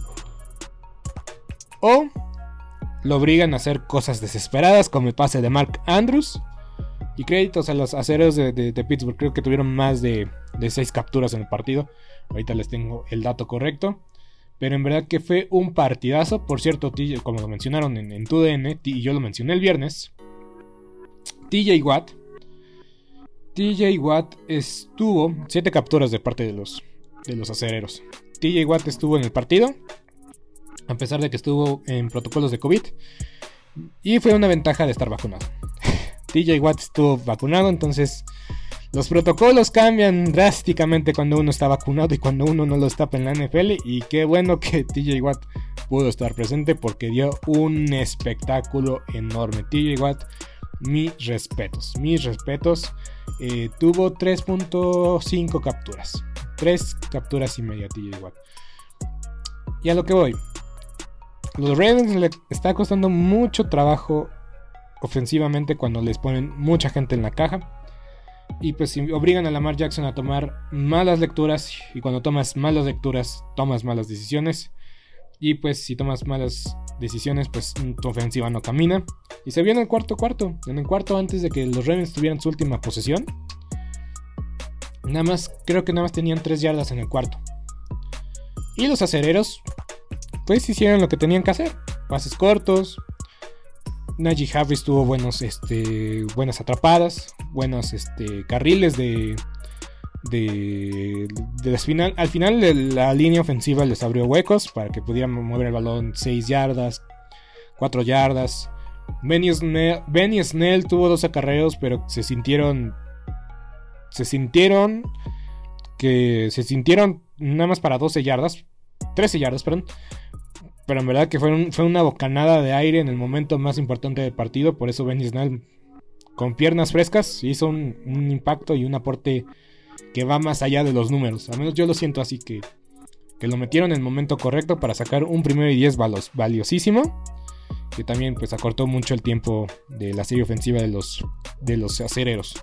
O lo obligan a hacer cosas desesperadas, como el pase de Mark Andrews. Y créditos a los aceros de, Pittsburgh. Creo que tuvieron más de, de 6 capturas en el partido. Ahorita les tengo el dato correcto. Pero en verdad que fue un partidazo. Por cierto, como lo mencionaron en, en TUDN, y yo lo mencioné el viernes. TJ Watt. TJ Watt estuvo. 7 capturas de parte de los, de los acereros. TJ Watt estuvo en el partido. A pesar de que estuvo en protocolos de COVID. Y fue una ventaja de estar vacunado. [LAUGHS] TJ Watt estuvo vacunado, entonces los protocolos cambian drásticamente cuando uno está vacunado y cuando uno no lo está en la NFL. Y qué bueno que TJ Watt pudo estar presente porque dio un espectáculo enorme. TJ Watt, mis respetos, mis respetos. Eh, tuvo 3.5 capturas. 3 capturas y media. Y a lo que voy. Los Ravens le está costando mucho trabajo ofensivamente cuando les ponen mucha gente en la caja. Y pues obligan a Lamar Jackson a tomar malas lecturas. Y cuando tomas malas lecturas, tomas malas decisiones. Y pues si tomas malas decisiones, pues tu ofensiva no camina. Y se vio en el cuarto cuarto. En el cuarto antes de que los Ravens tuvieran su última posesión. Nada más, creo que nada más tenían 3 yardas en el cuarto. Y los acereros, pues hicieron lo que tenían que hacer. Pases cortos, Najee Harris tuvo buenos, este, buenas atrapadas, buenos este, carriles de, de, de final, al final la línea ofensiva les abrió huecos para que pudieran mover el balón 6 yardas, 4 yardas. Benny Snell, tuvo dos acarreos, pero se sintieron. Se sintieron. Que se sintieron nada más para 12 yardas. 13 yardas, perdón. Pero en verdad que fue, fue una bocanada de aire en el momento más importante del partido. Por eso Benny Snell, con piernas frescas, hizo un, impacto y un aporte que va más allá de los números. Al menos yo lo siento así que, que lo metieron en el momento correcto para sacar un primero y 10 valiosísimo. Que también pues acortó mucho el tiempo de la serie ofensiva de los, de los acereros.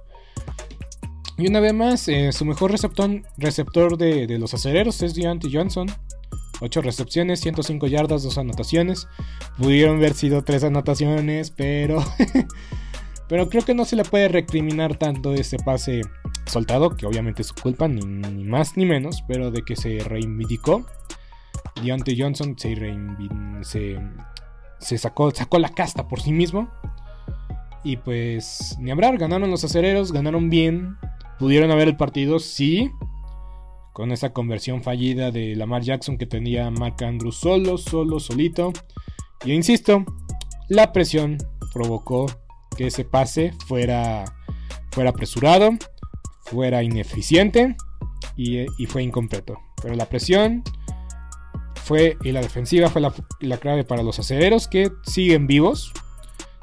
Y una vez más, eh, su mejor receptor, de, los acereros es Deontay Johnson 8 recepciones, 105 yardas, 2 anotaciones. Pudieron haber sido 3 anotaciones, pero. [LAUGHS] pero creo que no se le puede recriminar tanto ese pase soltado, que obviamente es su culpa, ni, más ni menos, pero de que se reivindicó. Deontay Johnson se, se, se sacó, sacó la casta por sí mismo. Y pues, ni hablar, ganaron los acereros, ganaron bien. Pudieron haber el partido, sí con esa conversión fallida de Lamar Jackson que tenía Mark Andrews solo, solo, solito. Y insisto, la presión provocó que ese pase fuera, fuera apresurado, fuera ineficiente y, fue incompleto. Pero la presión fue y la defensiva fue la, la clave para los aceleros que siguen vivos.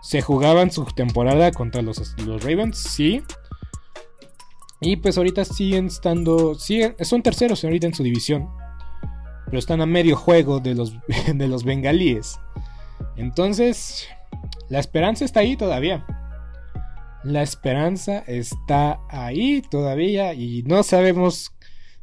Se jugaban su temporada contra los, los Ravens, sí. Y pues ahorita siguen estando. Siguen, son terceros ahorita en su división. Pero están a medio juego de los, [LAUGHS] de los bengalíes. Entonces, la esperanza está ahí todavía. La esperanza está ahí todavía. Y no sabemos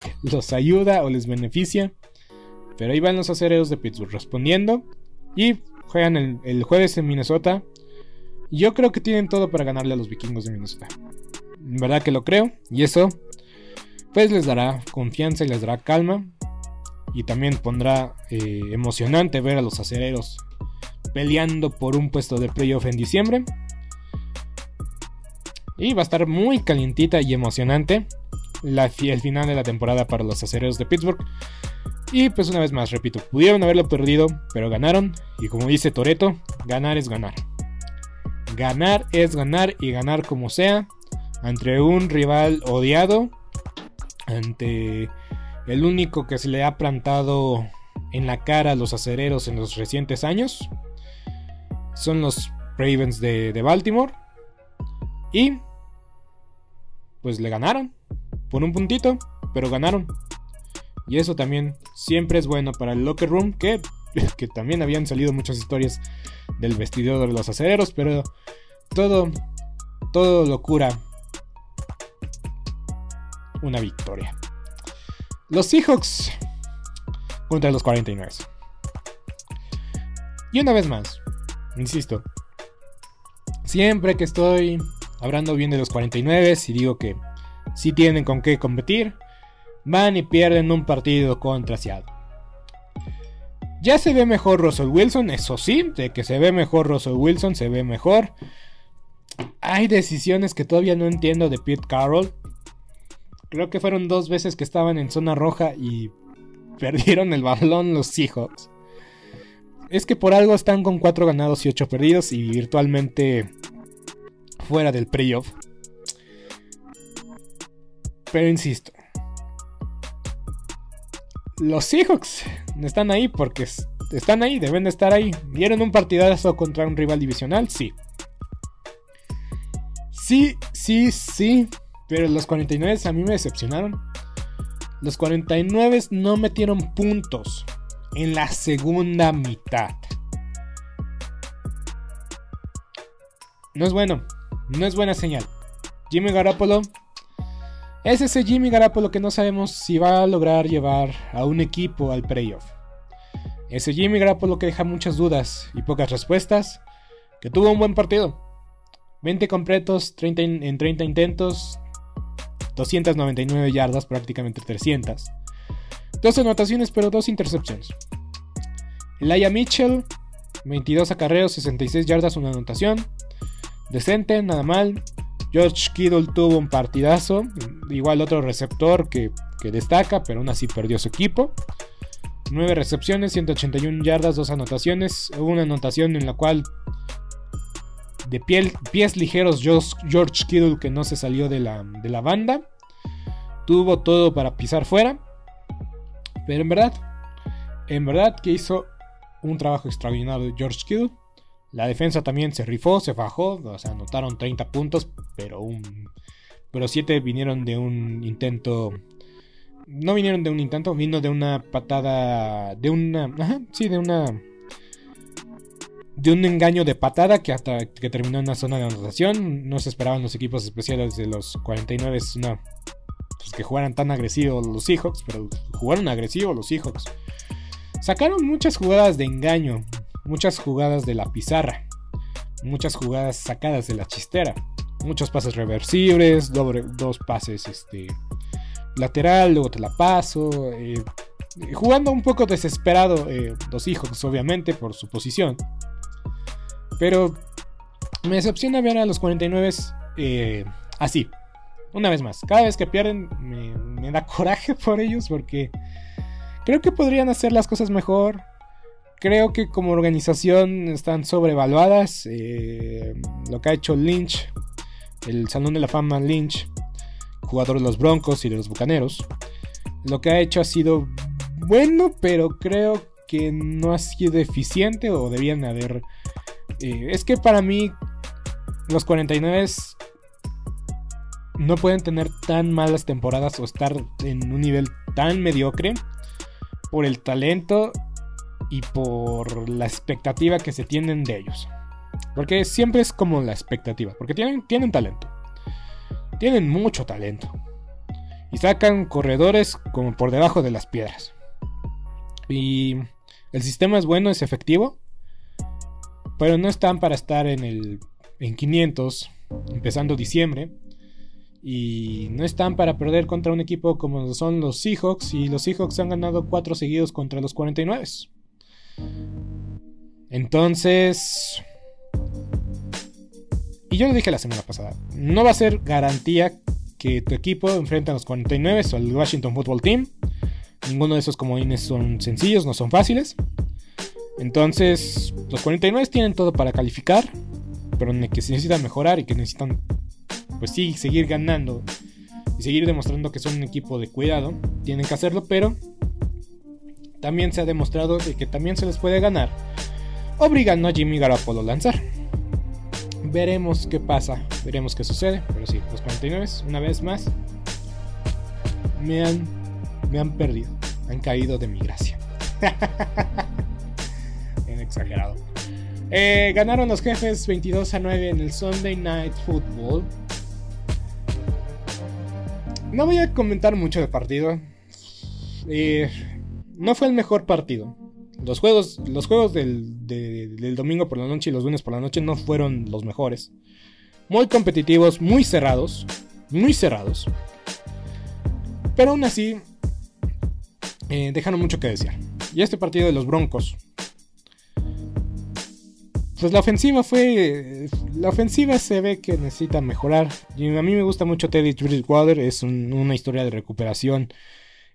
[LAUGHS] los ayuda o les beneficia. Pero ahí van los acereros de Pittsburgh respondiendo. Y juegan el, jueves en Minnesota. Yo creo que tienen todo para ganarle a los vikingos de Minnesota. En verdad que lo creo. Y eso, pues les dará confianza y les dará calma. Y también pondrá eh, emocionante ver a los acereros peleando por un puesto de playoff en diciembre. Y va a estar muy calientita y emocionante el final de la temporada para los acereros de Pittsburgh. Y pues una vez más, repito, pudieron haberlo perdido, pero ganaron. Y como dice Toreto, ganar es ganar. Ganar es ganar y ganar como sea. Ante un rival odiado. Ante el único que se le ha plantado en la cara a los acereros en los recientes años. Son los Ravens de, de Baltimore. Y pues le ganaron por un puntito, pero ganaron. Y eso también siempre es bueno para el locker room, que, [LAUGHS] que también habían salido muchas historias del vestidor de los acereros, pero todo, todo lo cura una victoria. Los Seahawks contra los 49. Y una vez más, insisto, siempre que estoy hablando bien de los 49 y digo que si tienen con qué competir, van y pierden un partido contra Seattle. Ya se ve mejor Russell Wilson, eso sí, de que se ve mejor Russell Wilson, se ve mejor. Hay decisiones que todavía no entiendo de Pete Carroll. Creo que fueron dos veces que estaban en zona roja y [LAUGHS] perdieron el balón los Seahawks. Es que por algo están con 4 ganados y 8 perdidos y virtualmente fuera del playoff. Pero insisto, los Seahawks están ahí porque están ahí, deben de estar ahí. ¿Vieron un partidazo contra un rival divisional? Sí. Sí, sí, sí. Pero los 49 a mí me decepcionaron. Los 49 no metieron puntos en la segunda mitad. No es bueno. No es buena señal. Jimmy Garoppolo es ese Jimmy Garapolo que no sabemos si va a lograr llevar a un equipo al playoff. Ese Jimmy Garapolo que deja muchas dudas y pocas respuestas, que tuvo un buen partido. 20 completos 30 en 30 intentos, 299 yardas, prácticamente 300. Dos anotaciones, pero dos intercepciones. Elijah Mitchell, 22 acarreos, 66 yardas, una anotación. Decente, nada mal. George Kittle tuvo un partidazo. Igual otro receptor que, destaca, pero aún así perdió su equipo. 9 recepciones, 181 yardas, 2 anotaciones. Una anotación en la cual de pies ligeros George Kittle que no se salió de la, de la banda. Tuvo todo para pisar fuera. Pero en verdad, en verdad que hizo un trabajo extraordinario George Kittle. La defensa también se rifó, se bajó, o sea, anotaron 30 puntos, pero un pero 7 vinieron de un intento no vinieron de un intento, vino de una patada de una, ajá, sí, de una de un engaño de patada que hasta que terminó en la zona de anotación, no se esperaban los equipos especiales de los 49 una pues que jugaran tan agresivos los Seahawks, pero jugaron agresivos los Seahawks. Sacaron muchas jugadas de engaño, muchas jugadas de la pizarra, muchas jugadas sacadas de la chistera, muchos pases reversibles, dos pases este, lateral, luego te la paso. Eh, jugando un poco desesperado eh, los hijos, obviamente, por su posición. Pero me decepciona ver a los 49 eh, así. Una vez más, cada vez que pierden me da coraje [LAUGHS] por ellos porque creo que podrían hacer las cosas mejor. Creo que como organización están sobrevaluadas. Eh, lo que ha hecho Lynch, el Salón de la Fama Lynch, jugador de los Broncos y de los Bucaneros, lo que ha hecho ha sido bueno, pero creo que no ha sido eficiente o debían haber... Eh, es que para mí los 49 no pueden tener tan malas temporadas o estar en un nivel tan mediocre por el talento y por la expectativa que se tienen de ellos. Porque siempre es como la expectativa, porque tienen, tienen talento. Tienen mucho talento. Y sacan corredores como por debajo de las piedras. Y el sistema es bueno, es efectivo. Pero no están para estar en el en 500 empezando diciembre. Y no están para perder contra un equipo como son los Seahawks. Y los Seahawks han ganado 4 seguidos contra los 49. Entonces... Y yo lo dije la semana pasada, no va a ser garantía que tu equipo enfrente a los 49 o al Washington Football Team. Ninguno de esos comodines son sencillos, no son fáciles. Entonces, los 49 tienen todo para calificar, pero que se necesitan mejorar y que necesitan, pues sí, seguir ganando y seguir demostrando que son un equipo de cuidado. Tienen que hacerlo, pero también se ha demostrado que también se les puede ganar, obligando a Jimmy Garoppolo a lanzar. Veremos qué pasa, veremos qué sucede, pero sí, los 49 una vez más me han, me han perdido, han caído de mi gracia. [LAUGHS] Bien exagerado. Eh, ganaron los jefes 22 a 9 en el Sunday Night Football. No voy a comentar mucho del partido. Eh, no fue el mejor partido. Los juegos, los juegos del, domingo por la noche y los lunes por la noche no fueron los mejores. Muy competitivos, muy cerrados. Muy cerrados. Pero aún así, eh, dejaron mucho que desear. Y este partido de los Broncos. Pues la ofensiva fue. La ofensiva se ve que necesita mejorar. Y a mí me gusta mucho Teddy Bridgewater. Es una historia de recuperación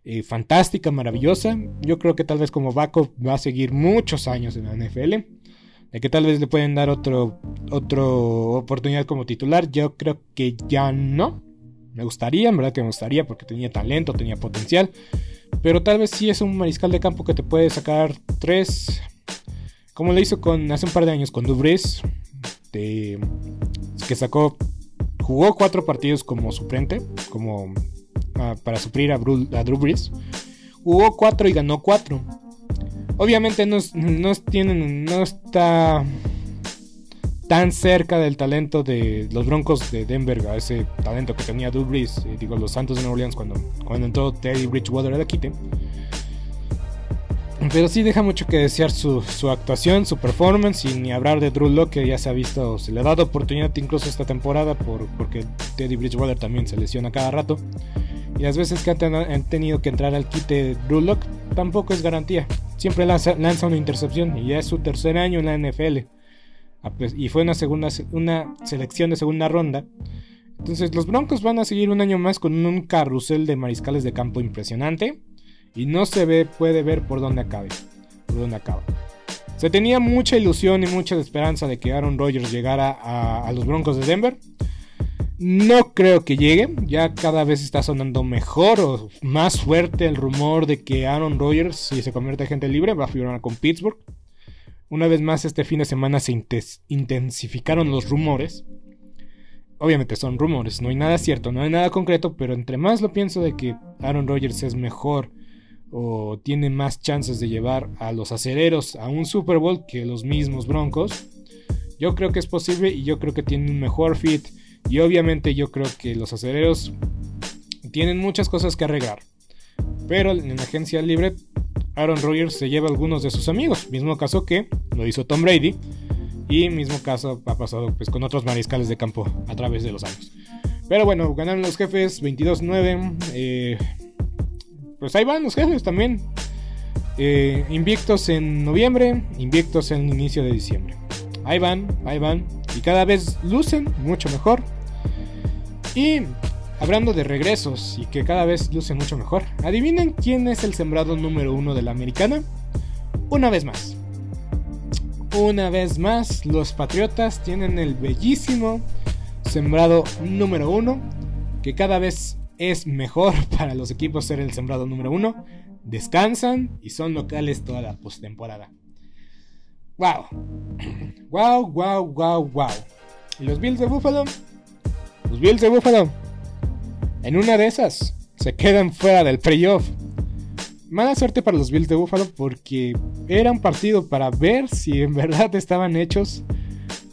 eh, fantástica, maravillosa. Yo creo que tal vez como backup va a seguir muchos años en la NFL. De que tal vez le pueden dar otro, otro oportunidad como titular. Yo creo que ya no. Me gustaría, en verdad que me gustaría porque tenía talento, tenía potencial. Pero tal vez sí es un mariscal de campo que te puede sacar tres. Como lo hizo con, hace un par de años con Dubris. que sacó. Jugó cuatro partidos como suplente. Como para suplir a, Drew Brees. Jugó 4 y ganó 4. Obviamente no, tienen, no está tan cerca del talento de los Broncos de Denver, ese talento que tenía Drew Brees, eh, digo, los Santos de Nueva Orleans cuando, cuando entró Teddy Bridgewater a la. Pero sí deja mucho que desear su, actuación, su performance y ni hablar de Drew Locke que ya se ha visto, se le ha dado oportunidad incluso esta temporada por, porque Teddy Bridgewater también se lesiona cada rato. Y las veces que han, tenido que entrar al quite Drew tampoco es garantía. Siempre lanza, una intercepción y ya es su tercer año en la NFL. Y fue una, segunda, una selección de segunda ronda. Entonces los Broncos van a seguir un año más con un carrusel de mariscales de campo impresionante. Y no se ve, puede ver por dónde acabe. Por dónde acaba. Se tenía mucha ilusión y mucha esperanza de que Aaron Rodgers llegara a los Broncos de Denver. No creo que llegue. Ya cada vez está sonando mejor o más fuerte el rumor de que Aaron Rodgers, si se convierte en gente libre, va a firmar con Pittsburgh. Una vez más, este fin de semana se intensificaron los rumores. Obviamente son rumores, no hay nada cierto, no hay nada concreto, pero entre más lo pienso de que Aaron Rodgers es mejor o tiene más chances de llevar a los acereros a un Super Bowl que los mismos Broncos, yo creo que es posible y yo creo que tiene un mejor fit y obviamente yo creo que los aceleros tienen muchas cosas que arreglar. Pero en la agencia libre, Aaron Rodgers se lleva algunos de sus amigos. Mismo caso que lo hizo Tom Brady. Y mismo caso ha pasado pues, con otros mariscales de campo a través de los años. Pero bueno, ganaron los jefes 22-9. Eh, pues ahí van los jefes también. Eh, invictos en noviembre, invictos en inicio de diciembre. Ahí van, ahí van. Y cada vez lucen mucho mejor. Y hablando de regresos y que cada vez luce mucho mejor, ¿adivinen quién es el sembrado número uno de la americana? Una vez más. Una vez más, los Patriotas tienen el bellísimo sembrado número uno, que cada vez es mejor [LAUGHS] para los equipos ser el sembrado número uno. Descansan y son locales toda la postemporada. ¡Wow! ¡Wow, wow, wow, wow! ¿Y los Bills de Buffalo? Los Bills de Buffalo, en una de esas, se quedan fuera del playoff. Mala suerte para los Bills de Buffalo porque era un partido para ver si en verdad estaban hechos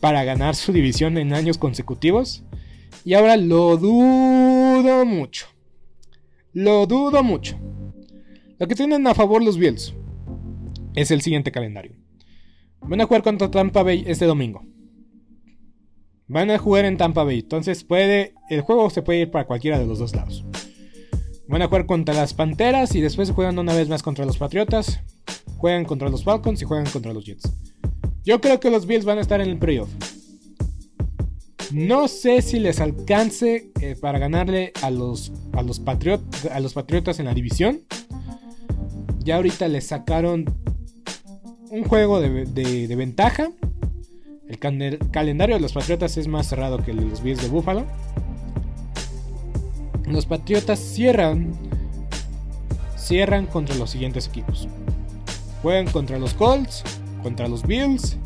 para ganar su división en años consecutivos. Y ahora lo dudo mucho. Lo dudo mucho. Lo que tienen a favor los Bills es el siguiente calendario. Van a jugar contra Tampa Bay este domingo. Van a jugar en Tampa Bay. Entonces puede. El juego se puede ir para cualquiera de los dos lados. Van a jugar contra las Panteras y después juegan una vez más contra los Patriotas. Juegan contra los Falcons y juegan contra los Jets. Yo creo que los Bills van a estar en el playoff. No sé si les alcance eh, para ganarle a los, a, los a los Patriotas en la división. Ya ahorita les sacaron un juego de ventaja. El calendario de los Patriotas es más cerrado que el de los Bills de Buffalo. Los Patriotas cierran cierran contra los siguientes equipos. Juegan contra los Colts, contra los Bills.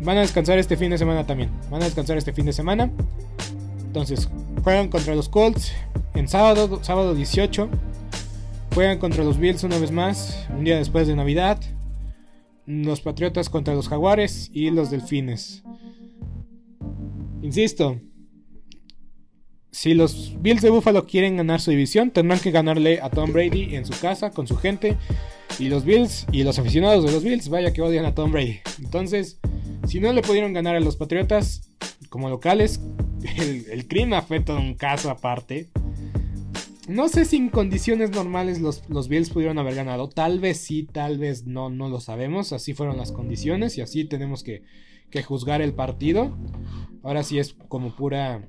Van a descansar este fin de semana también. Van a descansar este fin de semana. Entonces, juegan contra los Colts en sábado, sábado 18. Juegan contra los Bills una vez más, un día después de Navidad los Patriotas contra los Jaguares y los Delfines. Insisto, si los Bills de Buffalo quieren ganar su división, tendrán que ganarle a Tom Brady en su casa, con su gente. Y los Bills y los aficionados de los Bills, vaya que odian a Tom Brady. Entonces, si no le pudieron ganar a los Patriotas como locales, [LAUGHS] el, el crimen fue todo un caso aparte. No sé si en condiciones normales los, Bills pudieron haber ganado. Tal vez sí, tal vez no, no lo sabemos. Así fueron las condiciones y así tenemos que, juzgar el partido. Ahora sí es como pura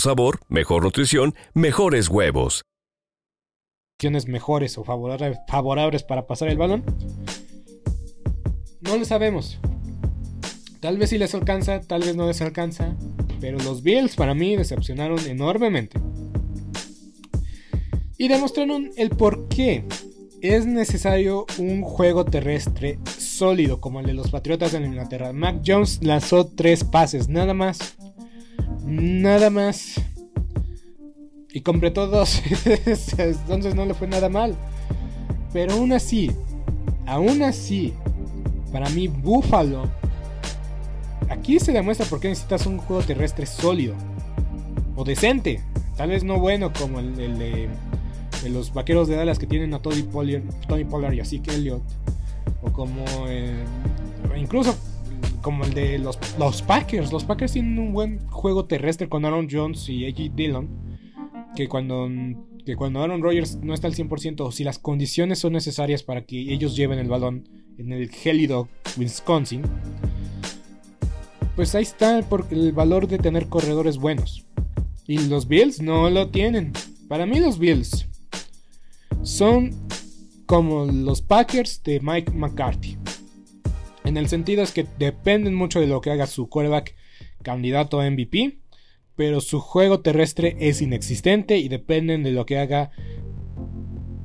sabor mejor nutrición, mejores huevos. Mejores o favorables para pasar el balón. No lo sabemos. Tal vez sí les alcanza, tal vez no les alcanza. Pero los Bills para mí decepcionaron enormemente. Y demostraron el por qué es necesario un juego terrestre sólido como el de los Patriotas de Inglaterra. Mac Jones lanzó tres pases, nada más. Nada más y completó dos. [LAUGHS] Entonces no le fue nada mal. Pero aún así, aún así, para mí Buffalo, aquí se demuestra por qué necesitas un juego terrestre sólido o decente. Tal vez no bueno como el, de, los vaqueros de Dallas que tienen a Tony Pollard, Tony Pollard y así que Elliott. O como eh, incluso como el de los, los Packers. Los Packers tienen un buen juego terrestre con Aaron Jones y A.J. Dillon que cuando, que cuando Aaron Rodgers no está al 100% o si las condiciones son necesarias para que ellos lleven el balón en el gélido Wisconsin, pues ahí está el valor de tener corredores buenos. Y los Bills no lo tienen. Para mí los Bills son como los Packers de Mike McCarthy. En el sentido es que dependen mucho de lo que haga su quarterback candidato a MVP pero su juego terrestre es inexistente y dependen de lo que haga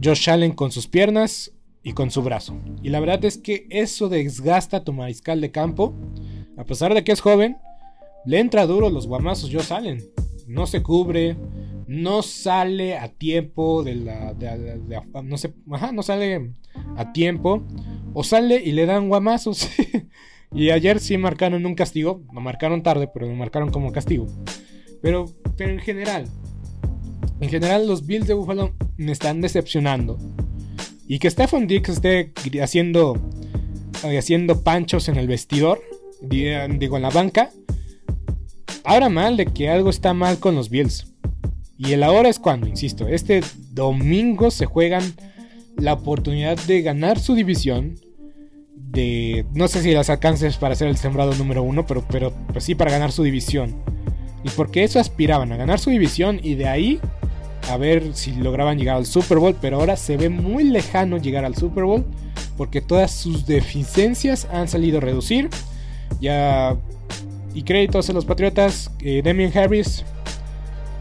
Josh Allen con sus piernas y con su brazo. Y la verdad es que eso desgasta a tu mariscal de campo. A pesar de que es joven, le entra duro los guamazos Josh Allen. No se cubre, no sale a tiempo de la. no, sé, no sale a tiempo. O sale y le dan guamazos. [LAUGHS] y ayer sí marcaron un castigo. Lo marcaron tarde, pero lo marcaron como castigo. Pero, pero en general, en general los Bills de Buffalo me están decepcionando. Y que Stephon Dix esté haciendo, haciendo panchos en el vestidor, digo en la banca, ahora mal de que algo está mal con los Bills. Y el ahora es cuando, insisto, este domingo se juegan la oportunidad de ganar su división. De, no sé si las alcances para ser el sembrado número uno, pero, pero pues sí para ganar su división y porque eso aspiraban a ganar su división y de ahí a ver si lograban llegar al Super Bowl, pero ahora se ve muy lejano llegar al Super Bowl porque todas sus deficiencias han salido a reducir. Ya y créditos a los Patriotas, eh, Demian Harris.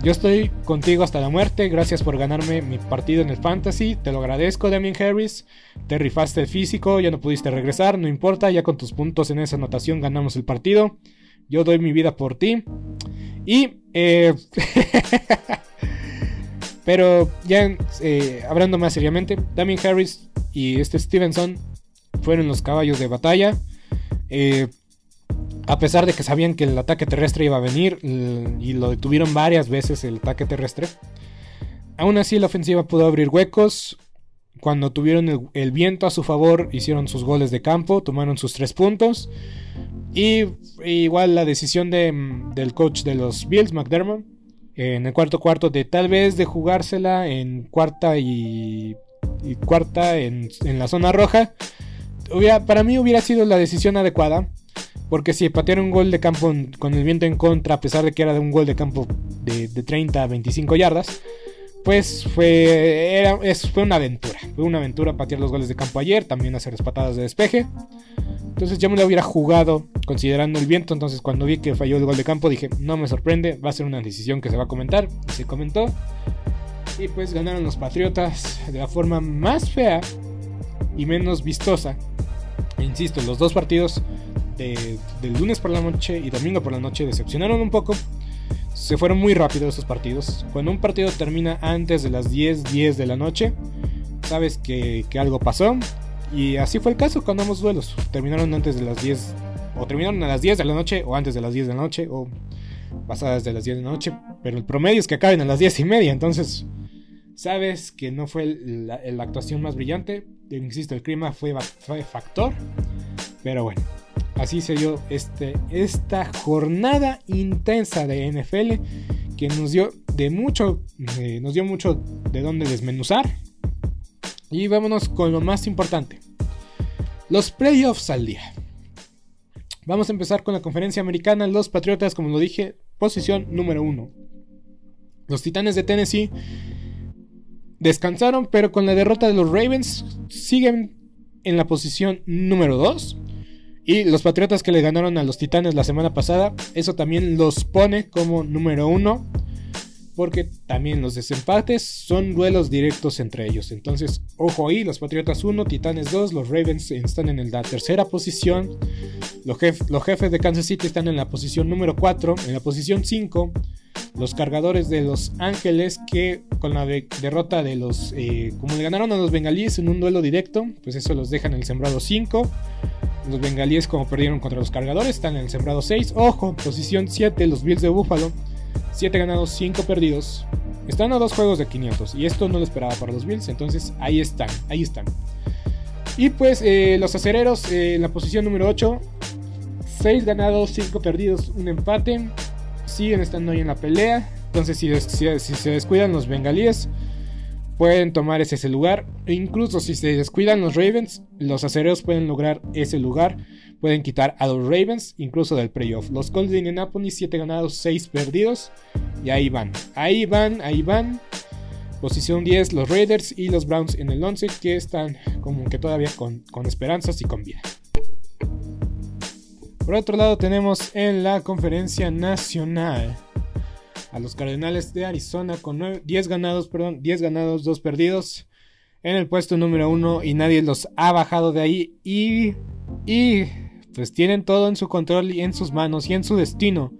Yo estoy contigo hasta la muerte. Gracias por ganarme mi partido en el Fantasy. Te lo agradezco, Demian Harris. Te rifaste el físico, ya no pudiste regresar. No importa, ya con tus puntos en esa anotación ganamos el partido. Yo doy mi vida por ti. Y... Eh, [LAUGHS] pero ya eh, hablando más seriamente, Damien Harris y este Stevenson fueron los caballos de batalla. Eh, a pesar de que sabían que el ataque terrestre iba a venir y lo detuvieron varias veces el ataque terrestre, aún así la ofensiva pudo abrir huecos. Cuando tuvieron el viento a su favor, hicieron sus goles de campo, tomaron sus tres puntos. Y igual la decisión del coach de los Bills, McDermott, en el cuarto cuarto de tal vez de jugársela en cuarta y, cuarta en, la zona roja, para mí hubiera sido la decisión adecuada. Porque si patearon un gol de campo con el viento en contra, a pesar de que era de un gol de campo de, de 30 a 25 yardas, pues fue, era, fue una aventura. Fue una aventura patear los goles de campo ayer, también hacer las patadas de despeje. Entonces ya me lo hubiera jugado considerando el viento. Entonces cuando vi que falló el gol de campo dije, no me sorprende, va a ser una decisión que se va a comentar. Y se comentó. Y pues ganaron los Patriotas de la forma más fea y menos vistosa. Insisto, los dos partidos de, del lunes por la noche y domingo por la noche decepcionaron un poco. Se fueron muy rápido esos partidos. Cuando un partido termina antes de las 10, 10 de la noche, sabes que, que algo pasó y así fue el caso con ambos duelos. Terminaron antes de las 10, o terminaron a las 10 de la noche, o antes de las 10 de la noche, o pasadas de las 10 de la noche, pero el promedio es que acaben a las 10 y media, entonces sabes que no fue la, actuación más brillante, insisto, el clima fue, fue, factor, pero bueno, así se dio este, esta jornada intensa de NFL que nos dio de mucho, eh, nos dio mucho de dónde desmenuzar. Y vámonos con lo más importante. Los playoffs al día. Vamos a empezar con la conferencia americana. Los Patriotas, como lo dije, posición número uno. Los Titanes de Tennessee descansaron, pero con la derrota de los Ravens siguen en la posición número 2. Y los Patriotas que le ganaron a los Titanes la semana pasada, eso también los pone como número uno. Porque también los desempates son duelos directos entre ellos. Entonces, ojo ahí, los Patriotas 1, Titanes 2, los Ravens están en la tercera posición. Los, los jefes de Kansas City están en la posición número 4. En la posición 5, los cargadores de Los Ángeles que con la derrota de los... Eh, como le ganaron a los bengalíes en un duelo directo, pues eso los deja en el sembrado 5. Los bengalíes como perdieron contra los cargadores están en el sembrado 6. Ojo, posición 7, los Bills de Buffalo. 7 ganados, 5 perdidos. Están a dos juegos de 500 y esto no lo esperaba para los Bills, entonces ahí están, ahí están. Y pues eh, los acereros eh, en la posición número 8. 6 ganados, 5 perdidos, un empate. Siguen estando ahí en la pelea. Entonces si, si se descuidan los bengalíes, pueden tomar ese, lugar. E incluso si se descuidan los Ravens, los acereros pueden lograr ese lugar. Pueden quitar a los Ravens, incluso del playoff. Los Colts de Indianapolis, 7 ganados, 6 perdidos. Y ahí van, ahí van, ahí van. Posición 10, los Raiders y los Browns en el 11, que están como que todavía con, con esperanzas y con vida. Por otro lado, tenemos en la conferencia nacional a los Cardenales de Arizona con 10 ganados, perdón, 10 ganados, 2 perdidos en el puesto número 1 y nadie los ha bajado de ahí y y pues tienen todo en su control y en sus manos y en su destino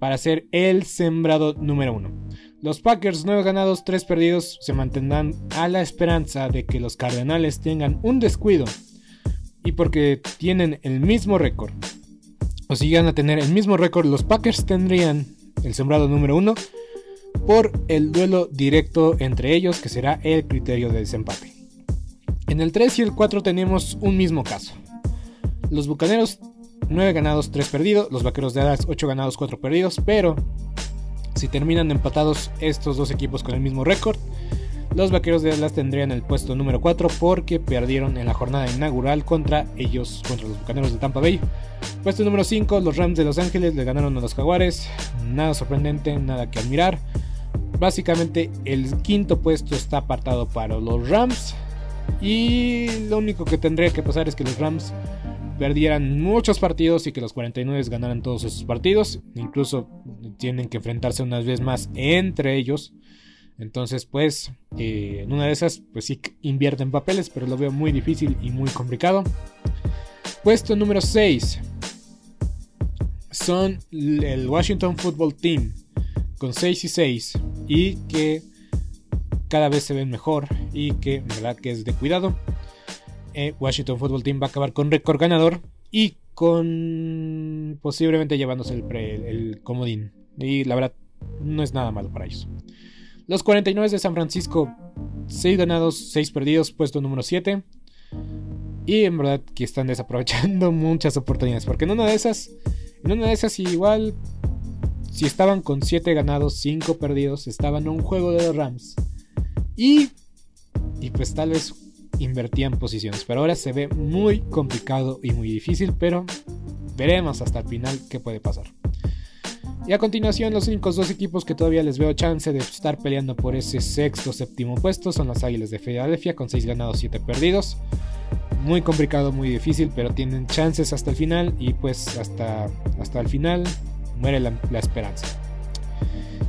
para ser el sembrado número 1. Los Packers 9 ganados, 3 perdidos se mantendrán a la esperanza de que los Cardenales tengan un descuido y porque tienen el mismo récord o si llegan a tener el mismo récord, los Packers tendrían el sembrado número 1, por el duelo directo entre ellos, que será el criterio de desempate. En el 3 y el 4 tenemos un mismo caso. Los Bucaneros 9 ganados, 3 perdidos, los Vaqueros de Dallas 8 ganados, 4 perdidos, pero si terminan empatados estos dos equipos con el mismo récord, los Vaqueros de Dallas tendrían el puesto número 4 porque perdieron en la jornada inaugural contra ellos, contra los Bucaneros de Tampa Bay. Puesto número 5, los Rams de Los Ángeles le ganaron a los Jaguares. Nada sorprendente, nada que admirar. Básicamente el quinto puesto está apartado para los Rams. Y lo único que tendría que pasar es que los Rams perdieran muchos partidos y que los 49 ganaran todos esos partidos. Incluso tienen que enfrentarse unas vez más entre ellos. Entonces, pues, eh, en una de esas, pues sí invierten papeles, pero lo veo muy difícil y muy complicado. Puesto número 6 son el Washington Football Team con 6 y 6 y que cada vez se ven mejor y que en verdad que es de cuidado. Eh, Washington Football Team va a acabar con récord ganador y con posiblemente llevándose el, el comodín. Y la verdad no es nada malo para ellos. Los 49 de San Francisco, 6 ganados, 6 perdidos, puesto número 7. Y en verdad que están desaprovechando [LAUGHS] muchas oportunidades. Porque en una de esas, en una de esas igual, si estaban con 7 ganados, 5 perdidos, estaban en un juego de los Rams. Y, y pues tal vez invertían posiciones. Pero ahora se ve muy complicado y muy difícil. Pero veremos hasta el final qué puede pasar. Y a continuación, los únicos dos equipos que todavía les veo chance de estar peleando por ese sexto séptimo puesto son las Águilas de Filadelfia con 6 ganados, 7 perdidos. Muy complicado, muy difícil, pero tienen chances hasta el final y pues hasta, hasta el final muere la, esperanza.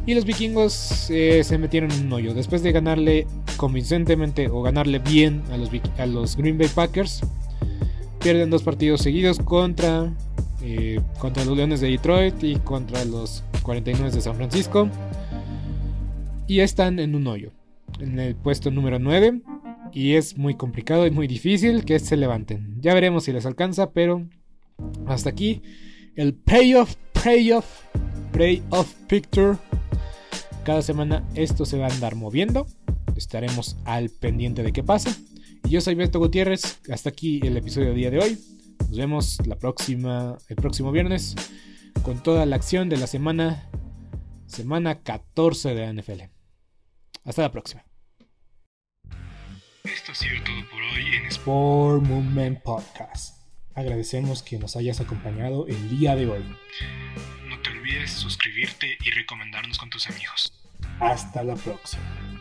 Y los vikingos eh, se metieron en un hoyo. Después de ganarle convincentemente o ganarle bien a los, a los Green Bay Packers, pierden dos partidos seguidos contra eh, contra los Leones de Detroit y contra los 49 de San Francisco. Y están en un hoyo, en el puesto número 9. Y es muy complicado y muy difícil que se levanten. Ya veremos si les alcanza, pero hasta aquí el payoff, payoff Prey of Picture. Cada semana esto se va a andar moviendo. Estaremos al pendiente de qué pasa. Yo soy Beto Gutiérrez. Hasta aquí el episodio del día de hoy. Nos vemos la próxima, el próximo viernes con toda la acción de la semana, semana 14 de la NFL. Hasta la próxima. Esto ha sido todo por hoy en Sport Movement Podcast. Agradecemos que nos hayas acompañado el día de hoy. No te olvides suscribirte y recomendarnos con tus amigos. Hasta la próxima.